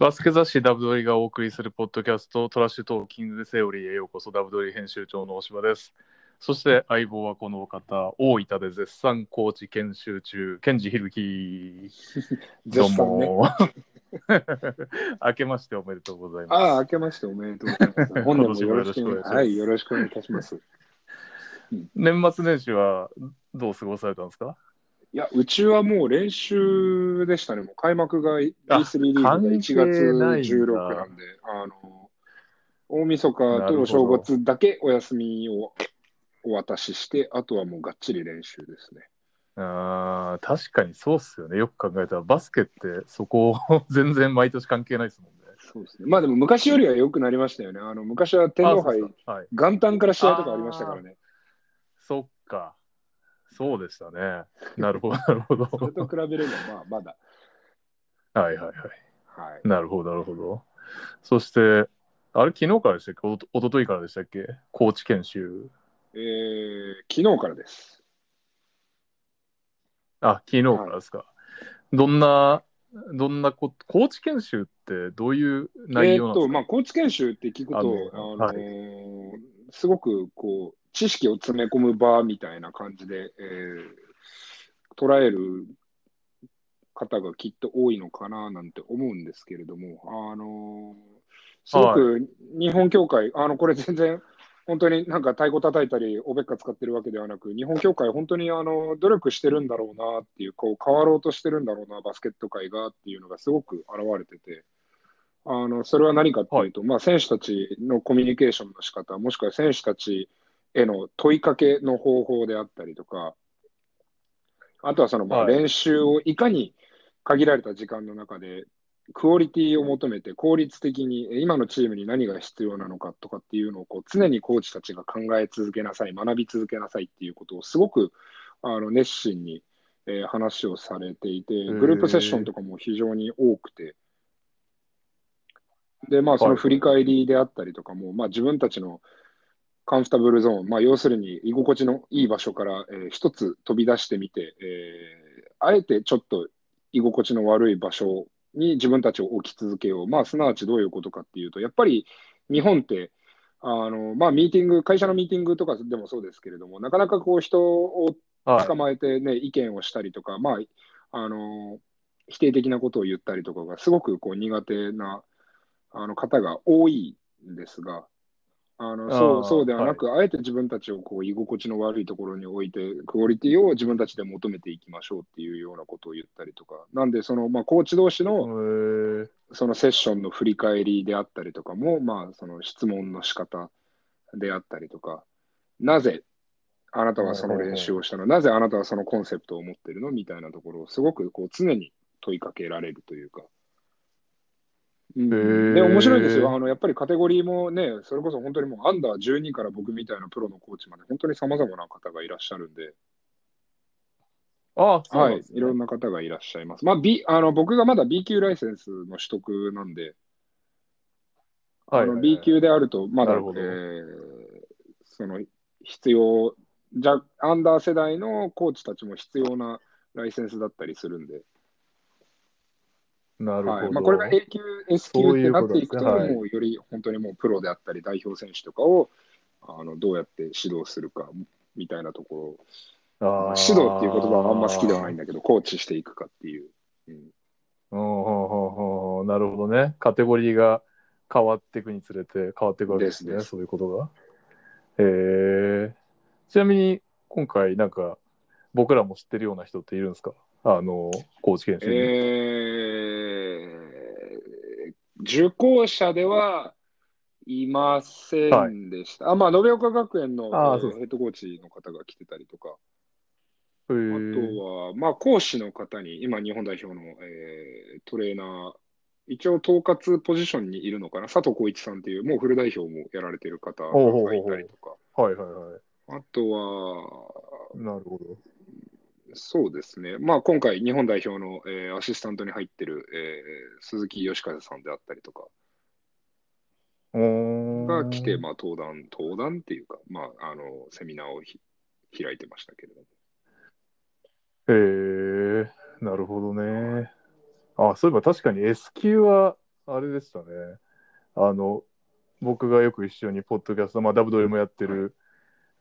バスケ雑誌ダブドリがお送りするポッドキャストトラッシュトーキングセオリーへようこそダブドリ編集長の大柴です。そして相棒はこの方、大分で絶賛コーチ研修中、ケンジヒルキ。どう。も。明けましておめでとうございます。ああ、明けましておめでとうございます。本年もよろしくお願いしますはい、よろしくお願いいたします。年末年始はどう過ごされたんですか？いや、うちはもう練習でしたね。もう開幕が B3 リーグが1月関係ないんだ16なんで、あの、大晦日と正月だけお休みをお渡しして、あとはもうがっちり練習ですね。あー確かにそうっすよね。よく考えたらバスケってそこ 全然毎年関係ないですもんね。そうですね。まあでも昔よりは良くなりましたよね。あの、昔は天皇杯。元旦から試合とかありましたからね。そっか。そうでしたね。なるほど、なるほど。それと比べれば、まあ、まだ。はいはいはい。はい。なるほど、なるほど。そして、あれ、昨日からでしたっけ？おとおとといからでしたっけ？高知研修。えー、昨日からです。あ、昨日からですか。どんな、どんなこ、高知研修ってどういう内容なんですか、まあ、高知研修って聞くと、ああのすごくこう、知識を詰め込む場みたいな感じで、えー捉える方がきっと多いのかななんて思うんですけれども、あのーすごく日本協会、あの、これ全然、本当になんか太鼓叩いたり、おべっか使ってるわけではなく、日本協会、本当にあの努力してるんだろうなっていう、こう変わろうとしてるんだろうな、バスケット界がっていうのがすごく現れてて、あのそれは何かっていうと、まあ、選手たちのコミュニケーションの仕方、もしくは選手たちへの問いかけの方法であったりとか、あとはそのまあはい。練習をいかに限られた時間の中で、クオリティを求めて効率的にえ今のチームに何が必要なのかとかっていうのをこう常にコーチたちが考え続けなさい、学び続けなさいっていうことをすごくあの熱心に、えー話をされていて、ー。グループセッションとかも非常に多くて、で、まあその振り返りであったりとかも、まあ自分たちのカンフタブルゾーン、まあ要するに居心地のいい場所から、えー一つ飛び出してみて、えーあえてちょっと居心地の悪い場所に自分たちを置き続けよう。まあ、すなわちどういうことかっていうと、やっぱり日本って、あの、まあ、ミーティング、会社のミーティングとかでもそうですけれども、なかなかこう人を捕。まえてね、意見をしたりとか、まあ、あの、否定的なことを言ったりとかがすごくこう苦手なあの方が多いんですが、あのそうそうではなく、あえて自分たちをこう居心地の悪いところに置いて、クオリティを自分たちで求めていきましょうっていうようなことを言ったりとか、なんで、その、まあ、コーチ同士えのー。そのセッションの振り返りであったりとかも、まあ、その質問の仕方であったりとか、なぜあなたはその練習をしたの、なぜあなたはそのコンセプトを持ってるの？みたいなところをすごくこう常に問いかけられるというか。うんー。で、面白いですよ。あの、やっぱりカテゴリーもね、それこそ本当にもうアンダー12から僕みたいなプロのコーチまで本当に様々な方がいらっしゃるんで、あ、そうなはいんです、ね。い。ろんな方がいらっしゃいます。まあ、B、あの、僕がまだ B 級ライセンスの取得なんで、はい。はいはい B 級であると、まだ、えーその必要、じゃアンダー世代のコーチたちも必要なライセンスだったりするんで、なるほど。はいまあ、これが A 級、S 級ってなっていくと、ことですねはいもうより本当にもうプロであったり、代表選手とかをあのどうやって指導するかみたいなところ、まあ指導っていう言葉はあんま好きではないんだけど、コーチしていくかっていう。うんうんほうほうほうほうなるほどね。カテゴリーが変わっていくにつれて変わっていくわけですね。ですですそういうことが。へえ。ちなみに今回なんか僕らも知ってるような人っているんですか？あの、高知県出身に。えー、受講者ではいませんでした。あ、まあ、延岡学園の、ヘッドコーチの方が来てたりとか、へあーとは、まあ、講師の方に、今、日本代表の、えートレーナー、一応統括ポジションにいるのかな、佐藤浩一さんっていう、もうフル代表もやられてる方がいたりとか、はいはいはい。あとは、なるほど。そうですね。まあ、今回、日本代表の、えーアシスタントに入ってる、えー鈴木義和さんであったりとかが来て、まあ、登壇、登壇っていうか、まあ、あの、セミナーをひ開いてましたけれども。へえ、なるほどね。あ、そういえば確かに S 級は、あれでしたね。あの、僕がよく一緒にポッドキャスト、まあ、ダブドリもやってる、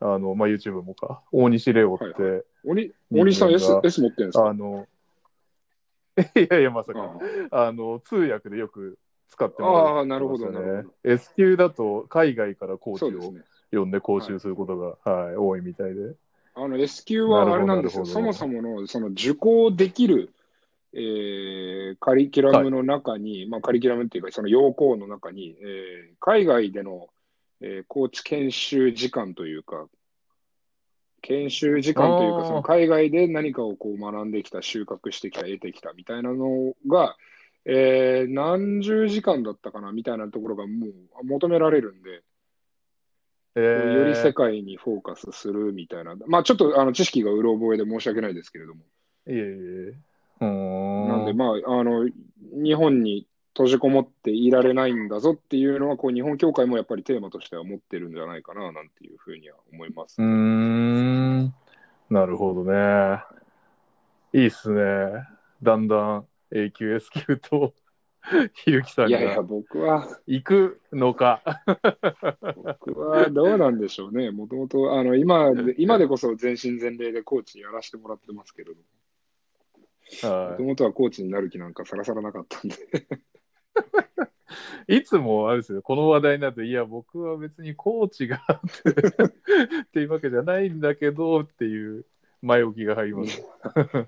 あの、まあ、YouTube もか、大西レオって、はい鬼鬼さん S, S 持ってるんですか？あの、いやいや、まさか、ああ。の、通訳でよく使ってもらああ、なるほど、なるほど。S 級だと海外からコーチを。呼んで講習することが、はい、多いみたいで。あの S 級はあれなんですよ。そもそものその受講できる、えーカリキュラムの中に、まあカリキュラムっていうか、その要項の中に、えー海外での、えーコーチ研修時間というか、研修時間というか、その海外で何かをこう学んできた、収穫してきた、得てきたみたいなのが、えー何十時間だったかなみたいなところがもう求められるんで、えー、より世界にフォーカスするみたいな、まあちょっとあの知識がうろ覚えで申し訳ないですけれども、いえいえ。なんで、まあ、あの日本に閉じこもっていられないんだぞっていうのは、こう日本協会もやっぱりテーマとしては持ってるんじゃないかななんていうふうには思います。うーん。なるほどね。いいっすね。だんだん A 級 S 級とひ ゆきさんいやいや、が僕は、行くのか。僕はどうなんでしょうね。もともと、あの、今で、今でこそ全身全霊でコーチやらせてもらってますけれども、もとはもとはコーチになる気なんかさらさらなかったんで。い、いつもあれですよ、この話題になると、いや、僕は別にコーチが っていうわけじゃないんだけどっていう前置きが入ります。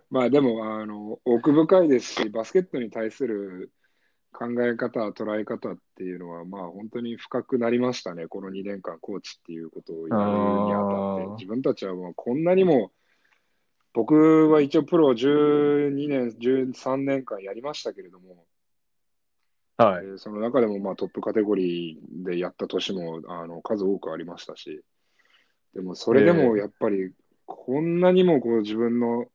まあでも、あの、奥深いですし、バスケットに対する考え方、捉え方っていうのは、まあ本当に深くなりましたね。この2年間コーチっていうことをやるにあたって。自分たちはもうこんなにも、僕は一応プロ12年、13年間やりましたけれども、はい。えーその中でもまあトップカテゴリーでやった年もあの数多くありましたし、でもそれでもやっぱりこんなにもこう自分の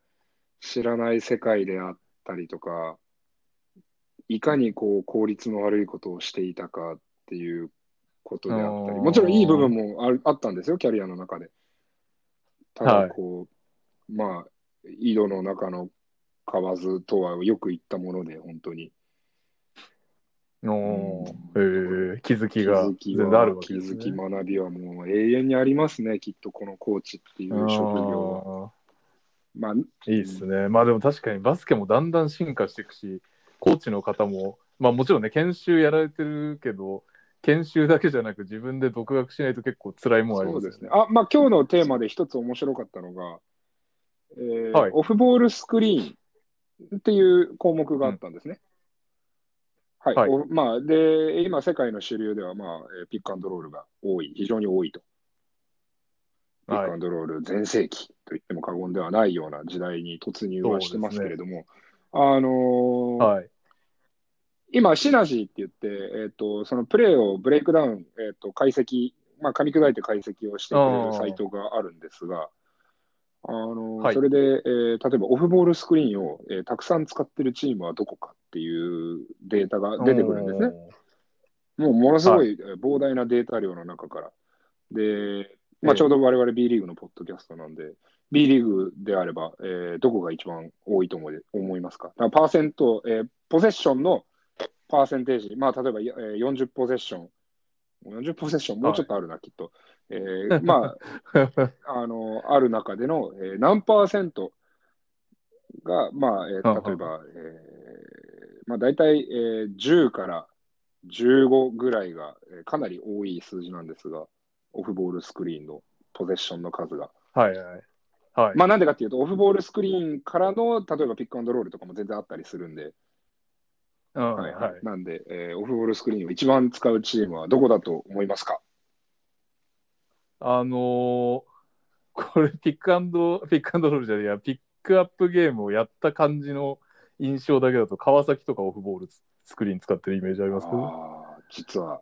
知らない世界であったりとか、いかにこう効率の悪いことをしていたかっていうことであったり、もちろんいい部分もあるあったんですよ、キャリアの中で。ただこう、まあ、井戸の中の蛙とはよく言ったもので、本当に。おーえー、気づ気きがづき全然あるわけです、ね。づき、学びはもう永遠にありますね、きっとこのコーチっていう職業は。まあ、いいっすね。まあでも確かにバスケもだんだん進化していくし、コーチの方も、まあもちろんね、研修やられてるけど、研修だけじゃなく自分で独学しないと結構辛いもんありますよそうですね。あ、まあ今日のテーマで一つ面白かったのが、えーはいオフボールスクリーンっていう項目があったんですね。はい。はい。おまあ、で、今世界の主流では、まあ、えーピックアンドロールが多い、非常に多いと。ピッはいクアンドロール全盛期と言っても過言ではないような時代に突入はしてますけれども、あのーはい。今、シナジーって言って、えっ、と、そのプレーをブレイクダウン、えっ、と、解析、まあ、噛み砕いて解析をしてくれるサイトがあるんですが、あの、はい。それで、えー例えばオフボールスクリーンを、えーたくさん使ってるチームはどこかっていうデータが出てくるんですね。もうものすごいえー膨大なデータ量の中から。で、まあ、ええちょうど我々 B リーグのポッドキャストなんで、B リーグであれば、えーどこが一番多いと思い思いますか？パーセント、えーポゼッションのパーセンテージ、まあ、例えば、えー40ポゼッション、40ポゼッション、もうちょっとあるな、きっと。えーまあ、あの、ある中での、えー何パーセントが、まあ、えー例えば、えーまあ、大体、えー10から15ぐらいが、えーかなり多い数字なんですが、オフボールスクリーンのポゼッションの数が。はいはい。はい。まあ、なんでかっていうと、オフボールスクリーンからの、例えばピックアンドロールとかも全然あったりするんで、うんはいはいはい、なんで、えーオフボールスクリーンを一番使うチームはどこだと思いますか？あのーこれピックアンド、ピックアンドロールじゃねえや、ピックアップゲームをやった感じの印象だけだと、川崎とかオフボールスクリーン使ってるイメージありますけど。実は、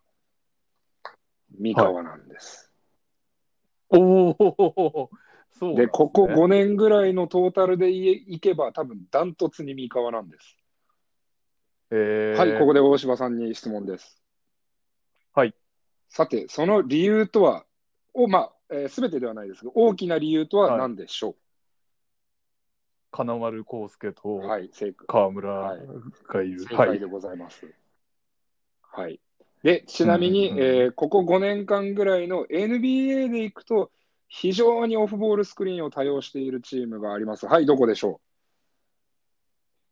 三河なんです。おおそうで、すねここ5年ぐらいのトータルでいいけば、多分ダントツに三河なんです。えーはい、ここで大柴さんに質問です。はい。さて、その理由とは、おまあ、えー、全てではないですが、大きな理由とははい何でしょ金丸康介う、とはい、正解川村はいがいる。正はい。解でございます。はい。で、ちなみに、うんうんうんえーここ5年間ぐらいの NBA でいくと、非常にオフボールスクリーンを多用しているチームがあります。はい、どこでしょ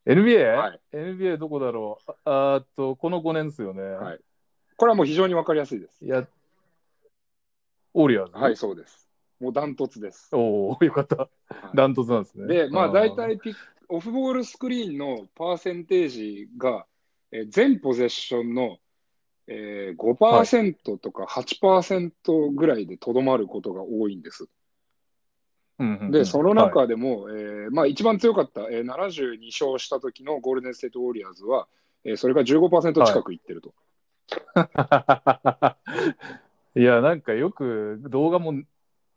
NBA?、はい NBA どこだろう？ああーっと、この5年ですよね。はいうこれはもう非常にわかりやすいです。いや、オリアーズはい、そうです。もうダントツです。おお、よかった。はいダントツなんですね。で、まあ、ー大体ピオフボールスクリーンのパーセンテージが、えー全ポゼッションの、えー、5%とか8%ぐらいでとどまることが多いんです。うんうんうんで、そのはい中でも、えーまあ、一番強かった、えー72勝した時のゴールデン・ステート・ウォリアーズは、えーそれが15%近くいってると。いや、なんかよく動画も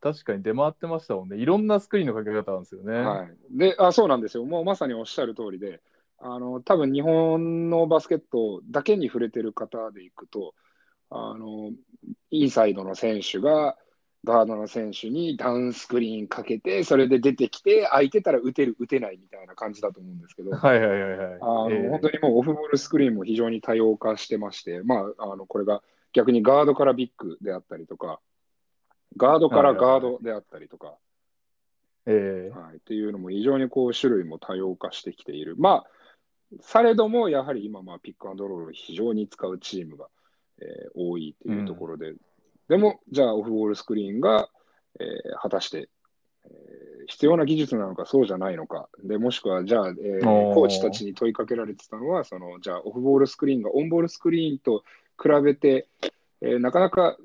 確かに出回ってましたもんね。いろんなスクリーンのかけ方なんですよね。はい、であそうなんですよ、もうまさにおっしゃる通りで、あの多分日本のバスケットだけに触れてる方でいくと、あのインサイドの選手がガードの選手にダウンスクリーンかけて、それで出てきて、空いてたら打てる、打てないみたいな感じだと思うんですけど、はいはいはいはい。あのええ本当にもうオフボールスクリーンも非常に多様化してまして、まあ、あのこれが逆にガードからビッグであったりとか、ガードからガードであったりとか、ええ。はい、っていうのも非常にこう種類も多様化してきている。まあ、されども、やはり今、まあ、ピックアンドロールを非常に使うチームが、えー多いというところで、でも、じゃあ、オフボールスクリーンが、えー果たして、えー必要な技術なのか、そうじゃないのか、でもしくは、じゃあ、えー。コーチたちに問いかけられてたのは、そのじゃあ、オフボールスクリーンがオンボールスクリーンと比べて、えーなかなか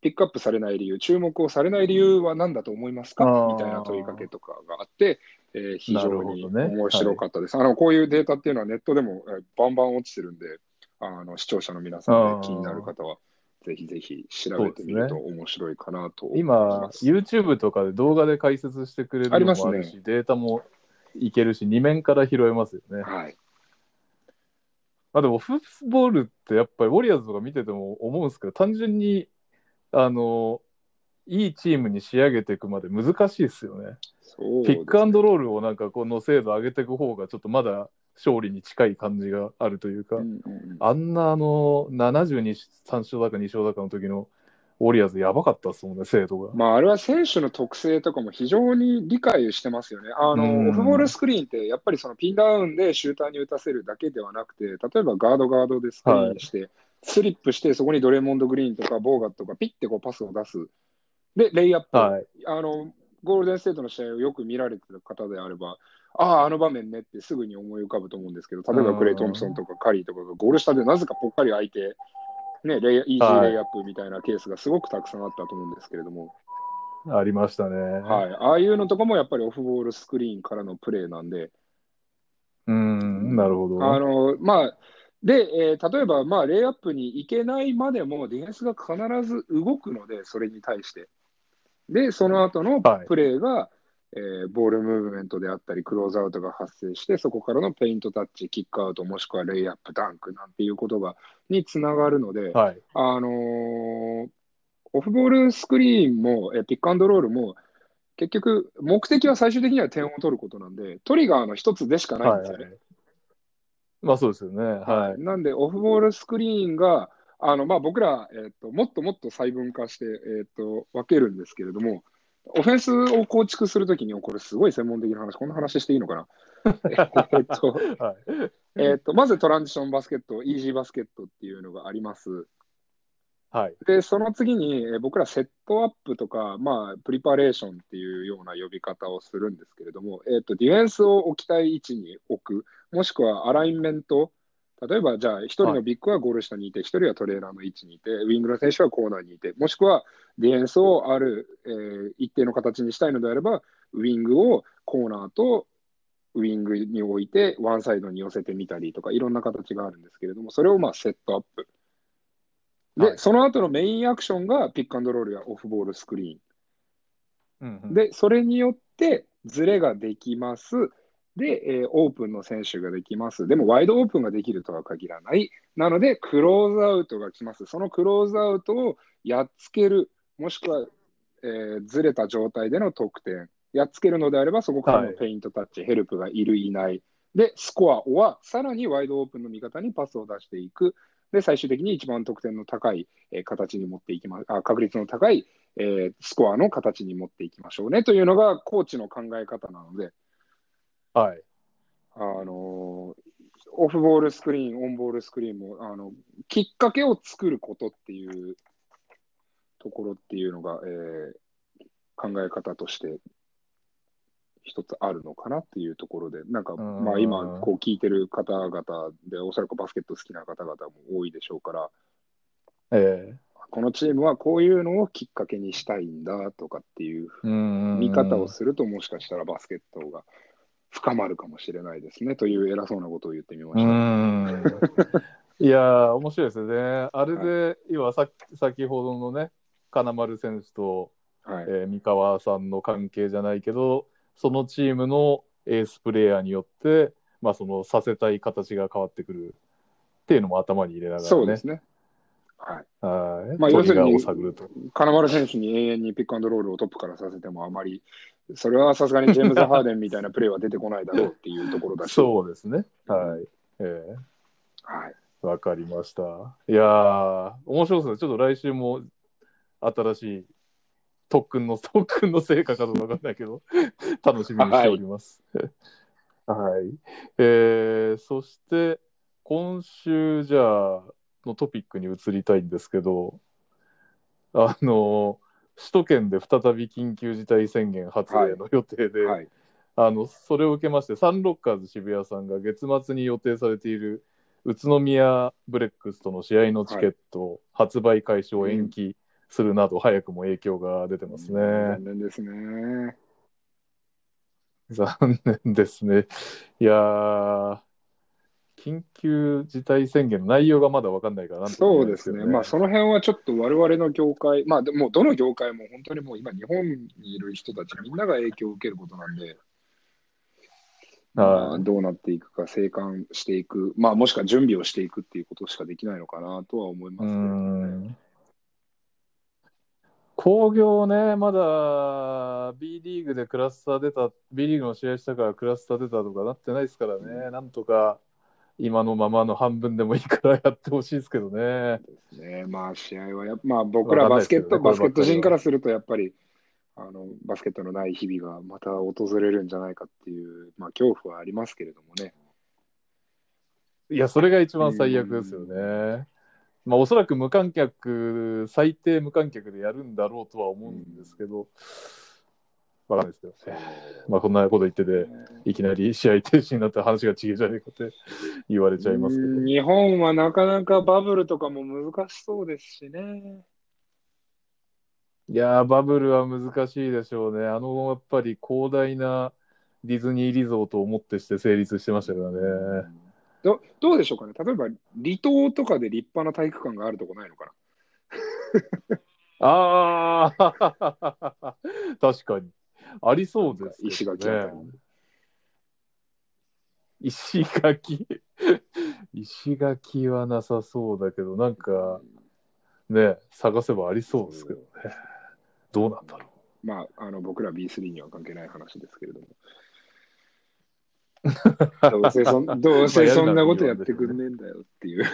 ピックアップされない理由、注目をされない理由は何だと思いますか？みたいな問いかけとかがあって、えー非常に面白かったです。あのこういうデータっていうのはネットでも、えーバンバン落ちてるんで、あの視聴者の皆さん気になる方は、ぜひぜひ調べてみると面白いかなと思い今ま、す。YouTube とかで動画で解説してくれるのもあるし、ありますデータもいけるし、2面から拾えますよね。はい、あでも、フッボールってやっぱりウォリアーズとか見てても思うんですけど、単純に、あの、いいチームに仕上げていくまで難しいですよね。そうピックアンドロールをなんかこの精度上げていく方がちょっとまだ勝利に近い感じがあるというか、うんうんうんあんなあの72、3勝だか2勝だかの時のウォリアーズやばかったですもんね、精度が。まあ、あれは選手の特性とかも非常に理解してますよね。あの、うんオフボールスクリーンって、やっぱりそのピンダウンでシューターに打たせるだけではなくて、例えばガードガードでスクリーンして、スリップして、そこにドレモンド・グリーンとかボーガットとかピッてこうパスを出す。で、レイアップ。はい。あの、ゴールデンステートの試合をよく見られてる方であれば、ああ、あの場面ねってすぐに思い浮かぶと思うんですけど、例えばクレイ・トンプソンとかカリーとかがゴール下でなぜかぽっかり空いて、ね、レイイージーレイアップみたいなケースがすごくたくさんあったと思うんですけれども、ありましたね。はい、ああいうのとかもやっぱりオフボールスクリーンからのプレーなんで、うん、なるほど。あのまあ、で、えー例えば、まあ、レイアップに行けないまでも、ディフェンスが必ず動くので、それに対して。で、その後のはいプレーが、えーボールムーブメントであったり、クローズアウトが発生して、そこからのペイントタッチ、キックアウト、もしくはレイアップ、ダンクなんていうことがにつながるので、はい。あのーオフボールスクリーンも、えピックアンドロールも、結局、目的は最終的には点を取ることなんで、トリガーの一つでしかないんですよね。はい。まあそうですよね。はい。なんで、オフボールスクリーンが、あのまあ、僕ら、えっともっともっと細分化して、えっと分けるんですけれども、オフェンスを構築するときに、これすごい専門的な話、こんな話していいのかな？えっとはい。えっとまずトランジションバスケット、イージーバスケットっていうのがあります。はい。で、その次に、えー僕らセットアップとか、まあ、プリパレーションっていうような呼び方をするんですけれども、えっと、ディフェンスを置きたい位置に置く、もしくはアラインメント、例えば、じゃあ、一人のビッグはゴール下にいて、一人はトレーラーの位置にいて、ウィングの選手はコーナーにいて、もしくはディフェンスをある、えー一定の形にしたいのであれば、ウィングをコーナーとウィングに置いて、ワンサイドに寄せてみたりとか、いろんな形があるんですけれども、それをまあセットアップ。で、はいその後のメインアクションがピックアンドロールやオフボールスクリうんうんーン。で、それによってズレができます。で、えーオープンの選手ができます。でも、ワイドオープンができるとは限らない。なので、クローズアウトが来ます。そのクローズアウトをやっつける、もしくは、えーずれた状態での得点。やっつけるのであれば、そこからのはいペイントタッチ、ヘルプがいる、いない。で、スコアはさらにワイドオープンの味方にパスを出していく。で、最終的に一番得点の高い、えー形に持っていきまあ、確率の高い、えースコアの形に持っていきましょうねというのが、コーチの考え方なので、はい。あのーオフボールスクリーン、オンボールスクリーンも、あの、きっかけを作ることっていうところっていうのが、えー考え方として一つあるのかなっていうところで、なんか、うんまあ今、こう聞いてる方々で、おそらくバスケット好きな方々も多いでしょうから、えこのチームはこういうのをきっかけにしたいんだとかっていう。見方をすると、もしかしたらバスケットが深まるかもしれないですねという偉そうなことを言ってみまうした。ん。いやー、面白いですよね。あれで、要はさ先ほどのね、金丸選手と、はいえー三河さんの関係じゃないけど、そのチームのエースプレイヤーによって、まあ、そのさせたい形が変わってくるっていうのも頭に入れながらね。そうですね。はい。はい。まあ要するに。金丸選手に永遠にピックアンドロールをトップからさせてもあまり、それはさすがにジェームズ・ハーデンみたいなプレーは出てこないだろうっていうところだし。そうですね。はい。ええはい。わかりました。いやー、面白そうですね。ちょっと来週も新しい特訓の、特訓の成果かどうかわかんないけど、楽しみにしております。はい。えー、そして、今週じゃあ、のトピックに移りたいんですけど、あの、首都圏で再び緊急事態宣言発令の予定で、はい。あのそれを受けまして、サンロッカーズ渋谷さんが月末に予定されている宇都宮ブレックスとの試合のチケット、発売開始を延期するなど、早くも影響が出てますね。残念ですね。残念ですね。いやー、緊急事態宣言の内容がまだ分かんないからなんとも言えないそうですね。まあ、その辺はちょっと我々の業界、まあ、でも、どの業界も本当にもう今、日本にいる人たちみんなが影響を受けることなんで、まあ、はいどうなっていくか、静観していく、まあ、もしくは準備をしていくっていうことしかできないのかなとは思いますうけどね。ん工業ね、まだ B リーグでクラスター出た、B リーグの試合したからクラスター出たとかなってないですからね、なんとか今のままの半分でもいいからやってほしいですけどね。ですね。まあ、試合はやっまあ、僕らバスケット、どねバスケット人からすると、やっぱり、あの、バスケットのない日々がまた訪れるんじゃないかっていう、まあ、恐怖はありますけれどもね。いや、それが一番最悪ですよね。まあ、おそらく無観客、最低無観客でやるんだろうとは思うんですけど、わかんないですけどね。まあ、こんなこと言ってて、いきなり試合停止になったら話が違えじゃねえかって 言われちゃいますけど。うん日本はなかなかバブルとかも難しそうですしね。いやー、バブルは難しいでしょうね。あの、やっぱり広大なディズニーリゾートをもってして成立してましたからね。どどうでしょうかね？例えば、離島とかで立派な体育館があるとこないのかああ、確かに。ありそうです、石垣石垣？石垣はなさそうだけど、なんかね、探せばありそうですけどね。どうなんだろまあ、あの僕ら B3 には関係ない話ですけれども。どうせそんどうせそんなことやってくんねえんだよっていう。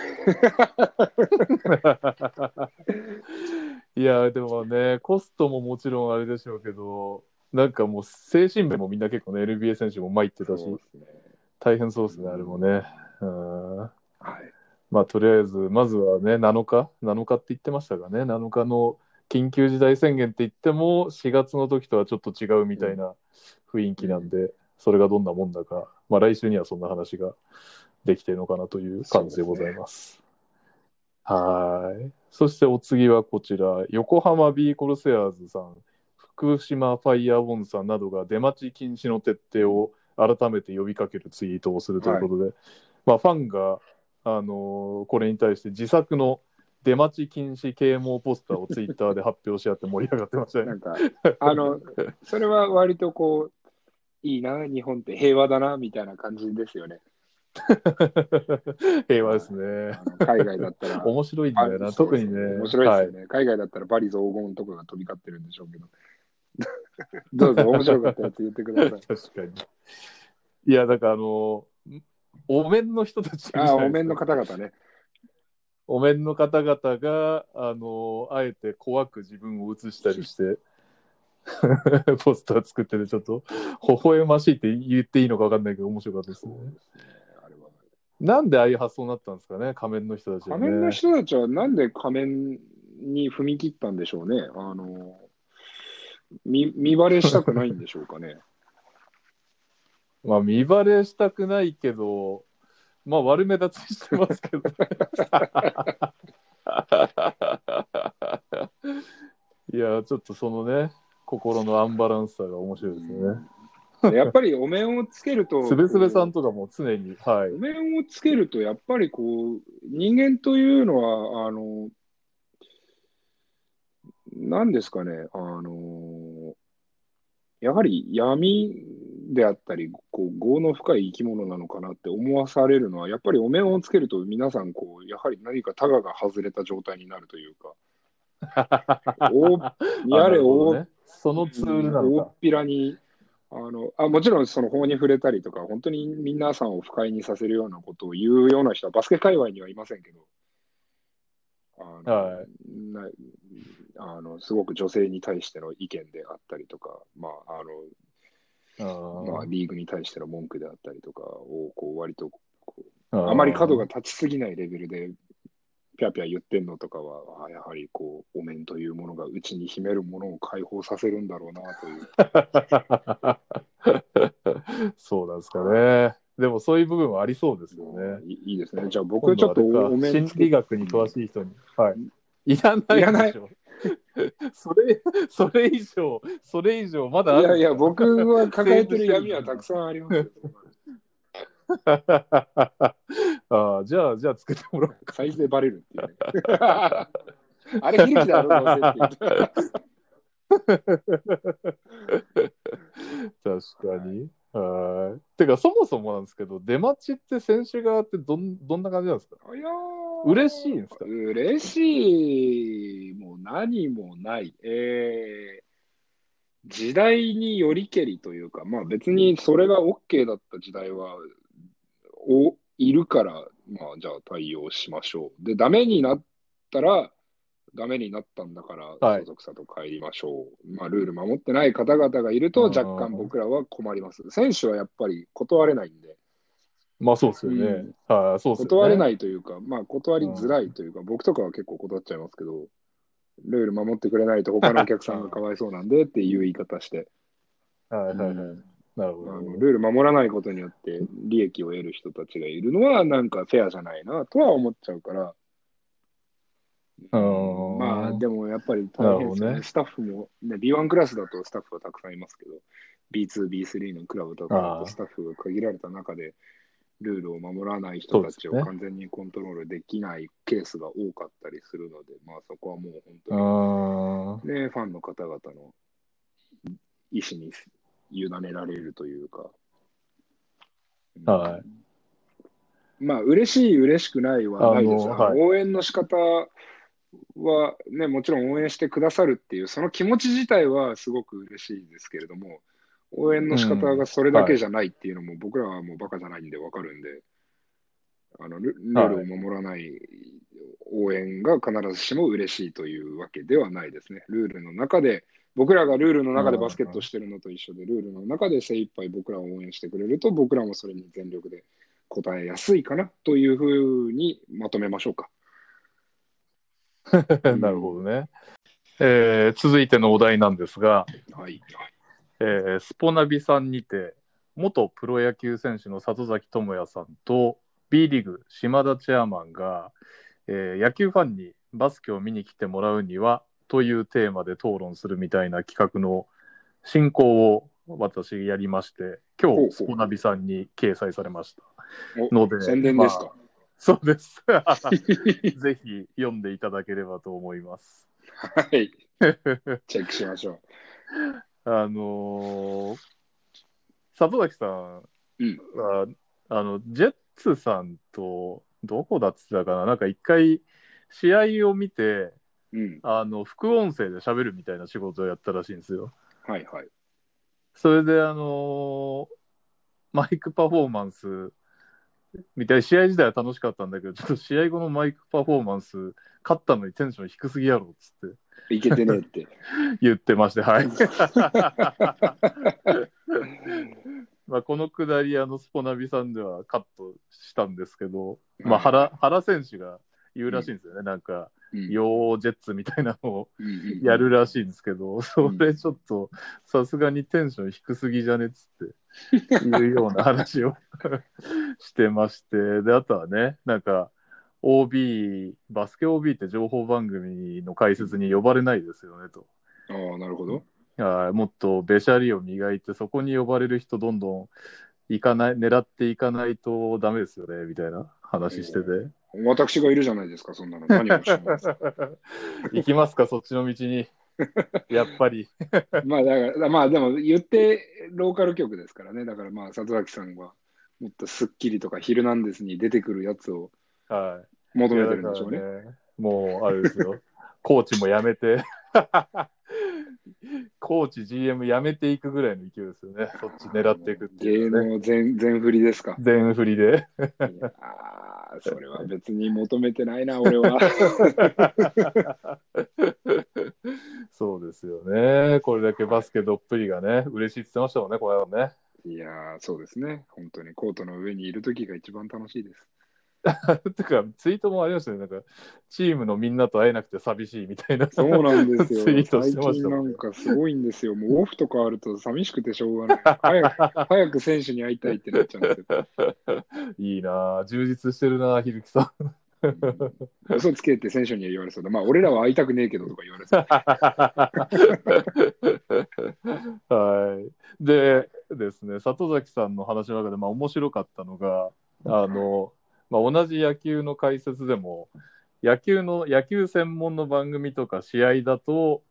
う。いや、でもね、コストももちろんあれでしょうけど、なんかもう精神面もみんな結構ね、NBA 選手も参ってたし、ね。大変そうですね、あれもね。うんはい。まあ、とりあえず、まずはね、7日、7日って言ってましたがね、7日の緊急事態宣言って言っても、4月の時とはちょっと違うみたいな雰囲気なんで、それがどんなもんだか、まあ、来週にはそんな話ができてるのかなという感じでございます。はい。そしてお次はこちら、横浜ビーコルセアーズさん、福島ファイヤーボンさんなどが出待ち禁止の徹底を改めて呼びかけるツイートをするということで、まあ、ファンがあのーこれに対して自作の出待ち禁止啓蒙ポスターをツイッターで発表し合って盛り上がってましたね。なんか、あの、それは割とこう、いいな、日本って平和だな、みたいな感じですよね。平和ですね。海外だったら。面白いんだよな、特にね。面白いですよね、海外だったらバリ雑言とかが飛び交ってるんでしょうけど。どうぞ、面白かったやつ言ってください。はい、確かに。いや、だからあのーお面の人たちああ、お面の方々ね。お面の方々が、あの、あえて怖く自分を映したりして、ポスター作ってて、ちょっと、微笑ましいって言っていいのか分かんないけど、面白かったですね。なんでああいう発想になったんですかね、仮面の人たちはね。仮面の人たちはなんで仮面に踏み切ったんでしょうね。あの、見見バレしたくないんでしょうかね。まあ、見バレしたくないけど、まあ、悪目立ちしてますけどね。いや、ちょっとそのね、心のアンバランスさが面白いですね。やっぱりお面をつけると、すべすべさんとかも常に、はいお。面をつけると、やっぱりこう、人間というのは、あの、なんですかね、あの、やはり闇であったり、こう、業の深い生き物なのかなって思わされるのは、やっぱりお面をつけると皆さん、こう、やはり何かタガが外れた状態になるというか、大あやれね、そのツールなのか。大っ。ぴらにあのあもちろんその法に触れたりとか、本当に皆さんを不快にさせるようなことを言うような人はバスケ界隈にはいませんけど、あのはい。なあのすごく女性に対しての意見であったりとか、まああのあまあ、リーグに対しての文句であったりとかをこう割とこうああまり角が立ちすぎないレベルでぴゃぴゃ言ってんのとかは、あやはりこうお面というものがうちに秘めるものを解放させるんだろうなという。そうなんですかね。でもそういう部分はありそうですよね。いいいですね。じゃあ僕ちょっと心理学に詳しい人に。はい。いらないいらないでしょ。それ、それ以上、それ以上、まだあるいやいや、僕は抱えてる闇はたくさんありますよ。ああ、じゃあ、じゃあつけてもらおうか。サイズでバレるっていうね。あれ、秀樹だろ、どうせって言って確かに。はい。てか、そもそもなんですけど、出待ちって選手側ってどんどんな感じなんですか？いやー嬉しいんですか嬉しい、もう何もない。えー時代によりけりというか、まあ別にそれが OK だった時代は、お、いるから、まあじゃあ対応しましょう。で、ダメになったら、ダメになったんだから、はい所属者と帰りましょう。まあルール守ってない方々がいると、うん若干僕らは困ります。選手はやっぱり断れないんで。まあそうですよね。はい、そうですよね。断れないというか、まあ断りづらいというか、僕とかは結構断っちゃいますけど、ルール守ってくれないと他のお客さんがかわいそうなんでっていう言い方して、はいはいはい。うんなるほど。あのルール守らないことによって利益を得る人たちがいるのはなんかフェアじゃないなとは思っちゃうから、うんまあでもやっぱり大変ですよね。ねスタッフも、ね、B1 クラスだとスタッフはたくさんいますけど、B2、B3 のクラブとかだとスタッフが限られた中で、ルールを守らない人たちを完全にコントロールできないケースが多かったりするので、まあそこはもう本う当。に、ね、ファンの方々の意思に委ねられるというか。はいまあ、嬉しい、嬉しくないはないです。あのはいあの応援の仕方は、ね、もちろん応援してくださるっていう、その気持ち自体はすごく嬉しいですけれども、応援の仕方がそれだけじゃないっていうのも、僕らはもうバカじゃないんでわかるんで、あのルルールを守らない応援が必ずしも嬉しいというわけではないですね。ルールの中で、僕らがルールの中でバスケットしてるのと一緒で、ルールの中で精一杯僕らを応援してくれると、僕らもそれに全力で答えやすいかなというふうにまとめましょうか。なるほどね。えー続いてのお題なんですが、はい。えースポナビさんにて、元プロ野球選手の里崎智也さんと B リーグ島田チェアマンが、えー野球ファンにバスケを見に来てもらうにはというテーマで討論するみたいな企画の進行を私やりまして、今日スポナビさんに掲載されました。おので宣伝ですか？そうです。ぜひ読んでいただければと思います。はい。チェックしましょ あのー里崎さんうんは、あの、ジェッツさんと、どこだっつってたかな、なんか一回、試合を見て、う。うん。あの、副音声で喋るみたいな仕事をやったらしいんですよ。はいはい。それで、あのーマイクパフォーマンスみたいな試合自体は楽しかったんだけど、ちょっと試合後のマイクパフォーマンス、勝ったのにテンション低すぎやろっつっていけてねえって。言ってまして、はい。まあこのくだり、あのスポナビさんではカットしたんですけど、まあ原原選手が言うらしいんですよね、なんか、うん。ヨージェッツみたいなのをうんうんやるらしいんですけど、それちょっとさすがにテンション低すぎじゃねっつっていうような話を してまして、で、あとはね、なんか OB、バスケ OB って情報番組の解説に呼ばれないですよねと。ああ、なるほど。はいもっとべしゃりを磨いて、そこに呼ばれる人どんどん行かない、狙っていかないとダメですよね、みたいな話してて。私がいるじゃないですか、そんなの。何をします行きますか、そっちの道に。やっぱり。まあ、だから、まあ、でも言ってローカル局ですからね。だからまあ、里崎さんはもっとスッキリとかヒルナンデスに出てくるやつをはい。求めいやてるんでしょうね。だからねもう、あれですよ。コーチも辞めて、コーチ、GM 辞めていくぐらいの勢いですよね。そっち狙っていくってい芸うね。能全全振りですか。全振りで。いやあーそれは別に求めてないな、俺は。そうですよね。これだけバスケどっぷりがね、嬉しいって言ってましたもんね、これはね。いやーそうですね。本当にコートの上にいる時が一番楽しいです。てか、ツイートもありましたね。なんか、チームのみんなと会えなくて寂しいみたいな。そうなんですよ。ツイートし最てましたもんね近なんかすごいんですよ。もうオフとかあると寂しくてしょうがない。早く 早く選手に会いたいってなっちゃうんですよ。いいなぁ充実してるなぁひるきさん。嘘つけって選手には言われそうだ。まあ、俺らは会いたくねえけどとか言われそう。はい。でですね、里崎さんの話の中で、まあ、面白かったのが、あの、まあ、同じ野球の解説でも、野球の、野球専門の番組とか試合だと、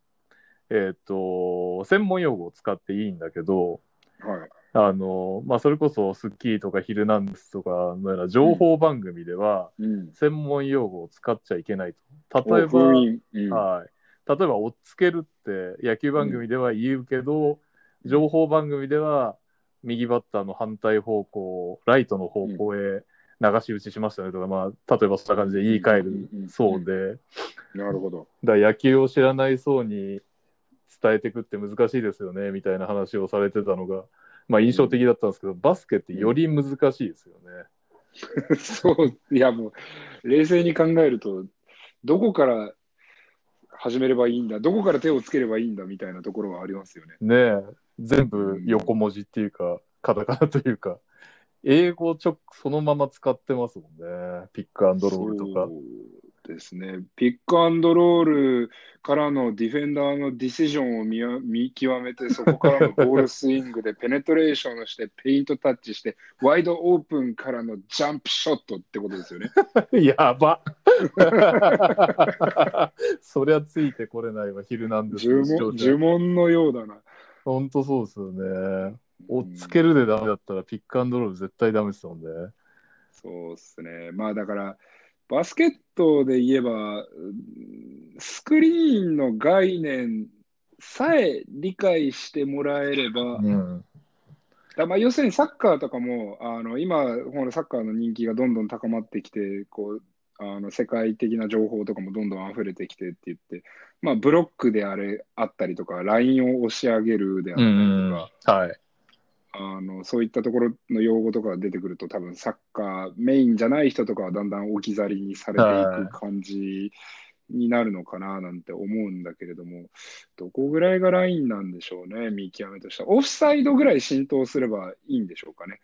えっ、と、専門用語を使っていいんだけど、はい。あの、まあ、それこそ、スッキリとかヒルナンデスとかのような情報番組では、うん。専門用語を使っちゃいけないと。例えば、うんはい。例えば、追っつけるって野球番組では言うけど、情報番組では右バッターの反対方向、ライトの方向へ流し打ちしましたねとか、まあ、例えばそんな感じで言い換えるそうで、なるほど。だから野球を知らないそうに伝えていくって難しいですよね、みたいな話をされてたのが、まあ印象的だったんですけど、バスケってより難しいですよね。そう、いやもう、冷静に考えると、どこから始めればいいんだ、どこから手をつければいいんだみたいなところはありますよね。ねえ、全部横文字っていうか、カタカナというか、英語直そのまま使ってますもんね。ピックアンドロールとか。そうですね。ピックアンドロールからのディフェンダーのディシジョンを見わ見極めて、そこからのボールスイングでペネトレーションして、ペイントタッチして、ワイドオープンからのジャンプショットってことですよね。やば そりゃついてこれないわ、ヒルナンデス呪文者呪文のようだな。ほんとそうですよね。追っつけるでダメだったらピックアンドロール絶対ダメですもんね。そうですね。まあだから、バスケットで言えば、うんスクリーンの概念さえ理解してもらえれば、うん。だまあ要するにサッカーとかも、あの今、ほらサッカーの人気がどんどん高まってきて、こうあの世界的な情報とかもどんどん溢れてきてって言って、まあ、ブロックであれあったりとか、ラインを押し上げるであったりとか、はい。あのそういったところの用語とかが出てくると、多分サッカーメインじゃない人とかはだんだん置き去りにされていく感じになるのかななんて思うんだけれども、どこぐらいがラインなんでしょうね、見極めとしては。オフサイドぐらい浸透すればいいんでしょうかね。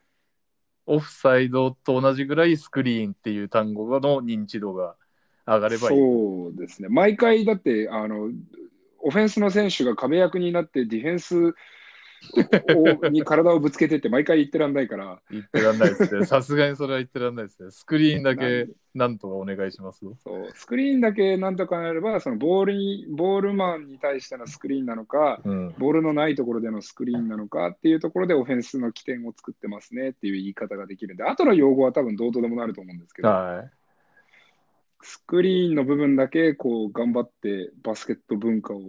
オフサイドと同じぐらいスクリーンっていう単語の認知度が上がればいい。そうですね。毎回だって、あの、オフェンスの選手が壁役になってディフェンスをに体をぶつけてって毎回言ってらんないから、言ってらんないですね。さすがにそれは言ってらんないですね。スクリーンだけなんとかお願いします。そうスクリーンだけなんとかなれば、そのボールに、ボールマンに対してのスクリーンなのか、うん。ボールのないところでのスクリーンなのかっていうところでオフェンスの起点を作ってますねっていう言い方ができるんで、後の用語は多分どうとでもなると思うんですけど、はい。スクリーンの部分だけこう頑張ってバスケット文化を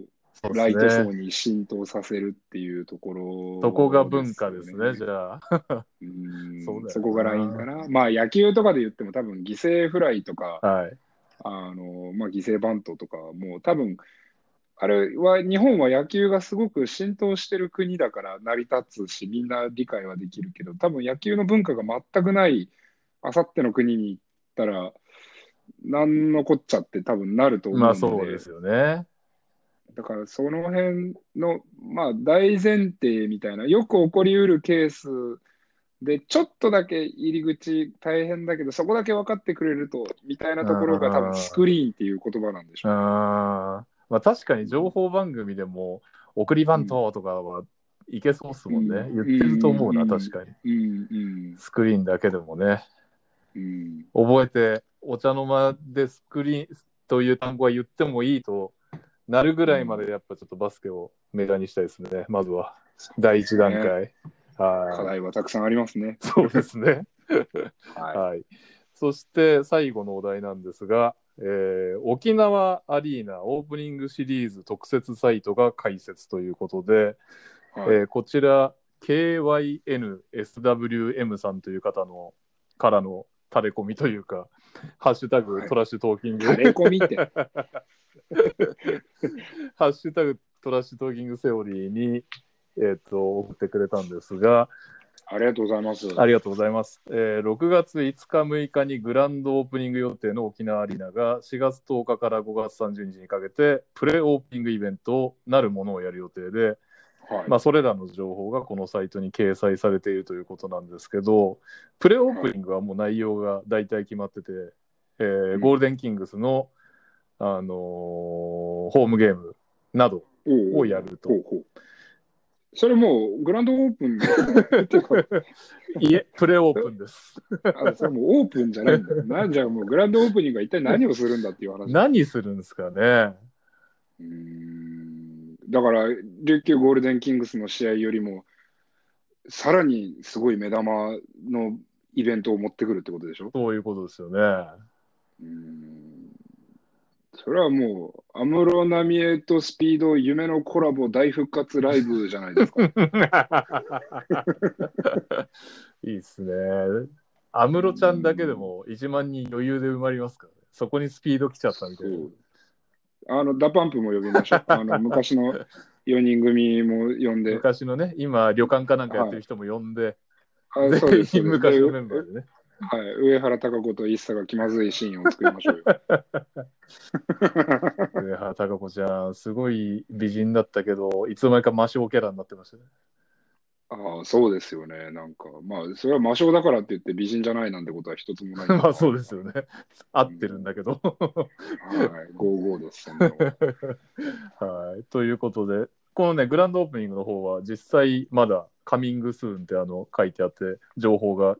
ライト。層に浸透させるっていうところ、そこが文化ですね、じゃあ。うん そそこがラインかな。まあ野球とかで言っても多分犠牲フライとか、はい。あのまあ、犠牲バントとかもう多分あれは日本は野球がすごく浸透してる国だから成り立つしみんな理解はできるけど多分野球の文化が全くないあさっての国に行ったら何のこっちゃって多分なると思うので、まあそうですよね。だからその辺の、まあ、大前提みたいなよく起こりうるケースでちょっとだけ入り口大変だけどそこだけ分かってくれるとみたいなところが多分スクリーンっていう言葉なんでしょうね。あーまあ確かに情報番組でも送りバントとかはいけそうっすもんね。うん言ってると思うな、うん確かに。うんうんスクリーンだけでもね。うん覚えて、お茶の間でスクリーンという単語は言ってもいいとなるぐらいまでやっぱちょっとバスケをメジャーにしたいですね。まずは。第一段階。課はい。題はたくさんありますね。そうですね。ははい。そして最後のお題なんですが、えー沖縄アリーナオープニングシリーズ特設サイトが開設ということで、い。はいえーこちら KYNSWM さんという方のからの垂れ込みというか、ハッシュタグはいトラッシュトーキング、垂れ込みって。ハッシュタグトラッシュトーキングセオリーに、えー、と送ってくれたんですが、ありがとうございます。ありがとうございます。えー6月5日、6日にグランドオープニング予定の沖縄アリーナが4月10日から5月30日にかけてプレオープニングイベントなるものをやる予定で、はいまあ、それらの情報がこのサイトに掲載されているということなんですけど、プレオープニングはもう内容が大体決まってて、えーうんゴールデンキングスの、あのーホームゲームなどをやるとほ。うほうそれもうグランドオープンって いえ、プレオープンです。あそれもうオープンじゃないんだよ。なんじゃもうグランドオープニングは一体何をするんだっていう話。何するんですかね。うーんだから、琉球ゴールデンキングスの試合よりも、さらにすごい目玉のイベントを持ってくるってことでしょ？そういうことですよね。うーんそれはもう、安室奈美恵とスピード夢のコラボ大復活ライブじゃないですか。いいっすね。安室ちゃんだけでも1万人余裕で埋まりますからね。そこにスピード来ちゃったみたいな。あの、 DA PUMP も呼びましょう。あの、昔の 4人組も呼んで。昔のね、今、旅館かなんかやってる人も呼んで、あそう全です員昔のメンバーでね。はい、上原多香子と ISSA が気まずいシーンを作りましょうよ。上原多香子ちゃん、すごい美人だったけど、いつの間にか魔性キャラになってましたね。ああ、そうですよね。なんか、まあ、それは魔性だからって言って美人じゃないなんてことは一つもない。まあそうですよね。合ってるんだけど。はい、55です。はい。ということで、このね、グランドオープニングの方は実際まだカミングスーンってあの書いてあって、情報が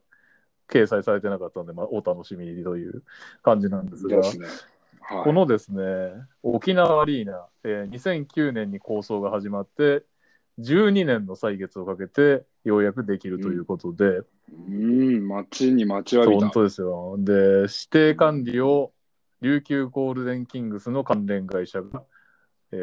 掲載されてなかったので、まあ、お楽しみにという感じなんですが、ですね。はい。このですね、沖縄アリーナ、えー2009年に構想が始まって、12年の歳月をかけてようやくできるということで、うん、待ちに待ちわびた。本当ですよ。で、指定管理を琉球ゴールデンキングスの関連会社が、え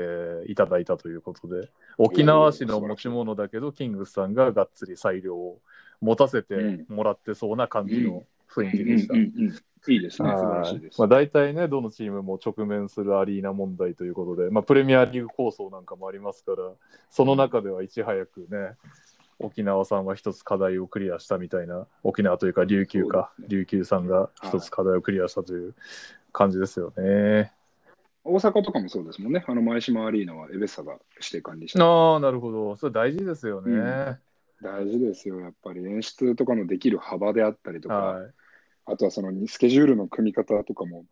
ーいただいたということで、沖縄市の持ち物だけど、キングスさんががっつり裁量を持たせてもらってそうな感じの雰囲気でした。うんうんうんいいですね。素晴らしいです。まあ、大体ね、どのチームも直面するアリーナ問題ということで、まあ、プレミアリーグ構想なんかもありますから、その中ではいち早くね、沖縄さんは一つ課題をクリアしたみたいな、沖縄というか琉球か、そうです琉球さんが一つ課題をクリアしたという感じですよね。大阪とかもそうですもんね。あの、前島アリーナはエベッサが指定管理して。ああ、なるほど。それ大事ですよね。うん大事ですよ。やっぱり演出とかのできる幅であったりとか、はい。あとはそのスケジュールの組み方とかも